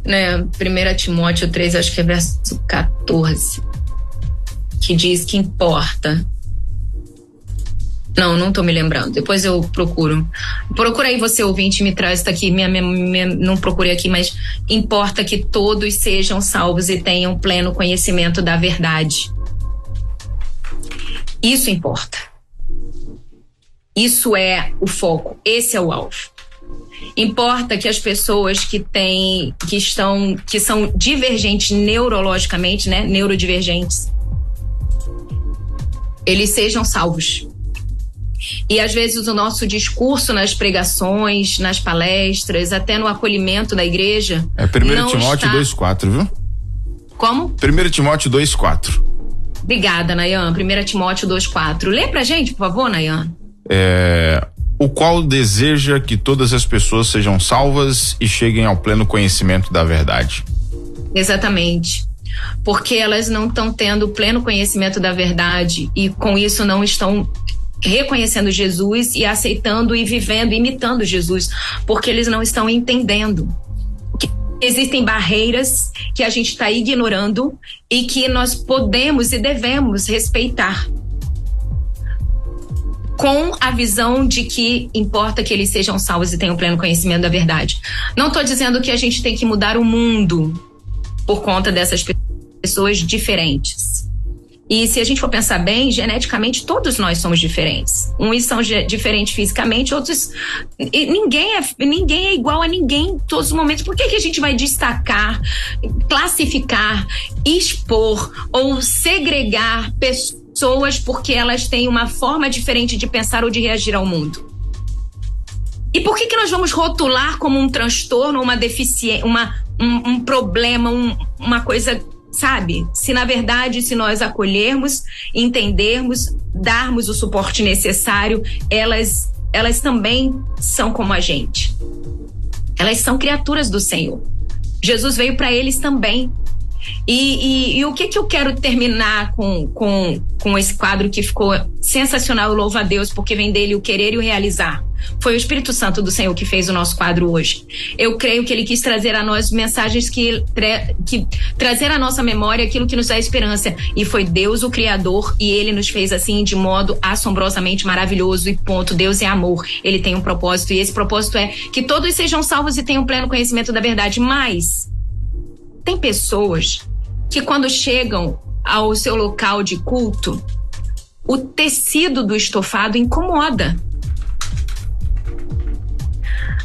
Né, 1 Timóteo 3, acho que é verso 14 que diz que importa. Não, não tô me lembrando. Depois eu procuro. Procura aí você, ouvinte, me traz, tá aqui, minha, minha, minha, não procurei aqui, mas importa que todos sejam salvos e tenham pleno conhecimento da verdade. Isso importa. Isso é o foco, esse é o alvo. Importa que as pessoas que têm, que estão, que são divergentes neurologicamente, né, neurodivergentes, eles sejam salvos. E às vezes o nosso discurso nas pregações, nas palestras, até no acolhimento da igreja. É 1 Timóteo está... 2,4, viu? Como? 1 Timóteo 2,4. Obrigada, Nayan. 1 Timóteo 2,4. Lê pra gente, por favor, Nayan. É, o qual deseja que todas as pessoas sejam salvas e cheguem ao pleno conhecimento da verdade. Exatamente porque elas não estão tendo pleno conhecimento da verdade e com isso não estão reconhecendo Jesus e aceitando e vivendo, imitando Jesus, porque eles não estão entendendo que existem barreiras que a gente está ignorando e que nós podemos e devemos respeitar. com a visão de que importa que eles sejam salvos e tenham pleno conhecimento da verdade. Não estou dizendo que a gente tem que mudar o mundo por conta dessas pessoas diferentes. E se a gente for pensar bem, geneticamente todos nós somos diferentes. Uns são diferentes fisicamente, outros. E ninguém, é, ninguém é igual a ninguém em todos os momentos. Por que, que a gente vai destacar, classificar, expor ou segregar pessoas porque elas têm uma forma diferente de pensar ou de reagir ao mundo? E por que, que nós vamos rotular como um transtorno, uma deficiência, uma, um, um problema, um, uma coisa sabe? Se na verdade, se nós acolhermos, entendermos, darmos o suporte necessário, elas, elas também são como a gente. Elas são criaturas do Senhor. Jesus veio para eles também. E, e, e, o que que eu quero terminar com, com, com esse quadro que ficou sensacional, eu louvo a Deus, porque vem dele o querer e o realizar. Foi o Espírito Santo do Senhor que fez o nosso quadro hoje. Eu creio que ele quis trazer a nós mensagens que, que trazer à nossa memória aquilo que nos dá esperança. E foi Deus o Criador e ele nos fez assim de modo assombrosamente maravilhoso e ponto. Deus é amor. Ele tem um propósito e esse propósito é que todos sejam salvos e tenham pleno conhecimento da verdade. Mas tem pessoas que quando chegam ao seu local de culto, o tecido do estofado incomoda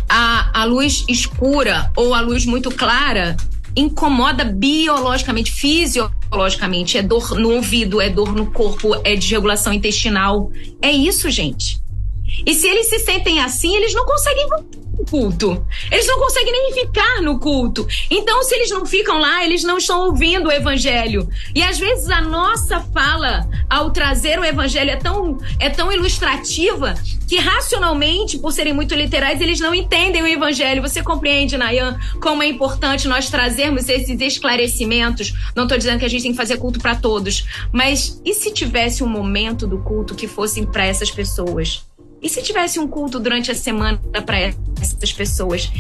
a, a luz escura ou a luz muito clara incomoda biologicamente, fisiologicamente. É dor no ouvido, é dor no corpo, é desregulação intestinal. É isso, gente. E se eles se sentem assim, eles não conseguem culto. Eles não conseguem nem ficar no culto. Então, se eles não ficam lá, eles não estão ouvindo o evangelho. E às vezes a nossa fala ao trazer o evangelho é tão, é tão ilustrativa que racionalmente, por serem muito literais, eles não entendem o evangelho. Você compreende, Nayan, como é importante nós trazermos esses esclarecimentos? Não estou dizendo que a gente tem que fazer culto para todos, mas e se tivesse um momento do culto que fosse para essas pessoas? E se tivesse um culto durante a semana para essas pessoas?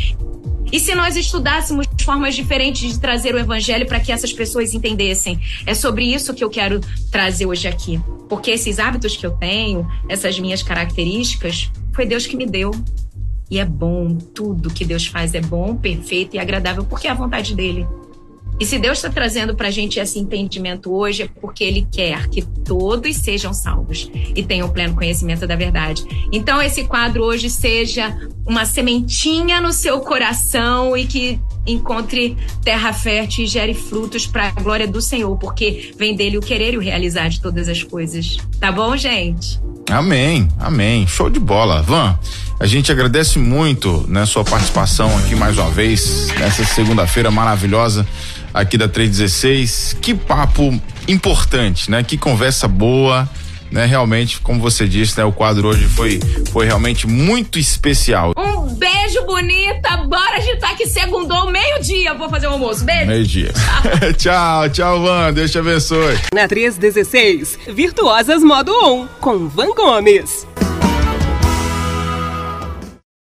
E se nós estudássemos formas diferentes de trazer o evangelho para que essas pessoas entendessem? É sobre isso que eu quero trazer hoje aqui. Porque esses hábitos que eu tenho, essas minhas características, foi Deus que me deu. E é bom, tudo que Deus faz é bom, perfeito e agradável, porque é a vontade dele. E se Deus está trazendo para a gente esse entendimento hoje, é porque Ele quer que todos sejam salvos e tenham pleno conhecimento da verdade. Então, esse quadro hoje seja uma sementinha no seu coração e que encontre terra fértil e gere frutos para a glória do Senhor, porque vem dele o querer e o realizar de todas as coisas. Tá bom, gente? Amém, amém. Show de bola. Van, a gente agradece muito né, sua participação aqui mais uma vez, nessa segunda-feira maravilhosa aqui da 316. Que papo importante, né? Que conversa boa. Né, realmente, como você disse, né, o quadro hoje foi, foi realmente muito especial. Um beijo bonita, bora agitar que segundou meio-dia, vou fazer o almoço, beijo. Meio-dia. [laughs] tchau, tchau, Van, Deus te abençoe. Na 316, Virtuosas Modo 1, com Van Gomes.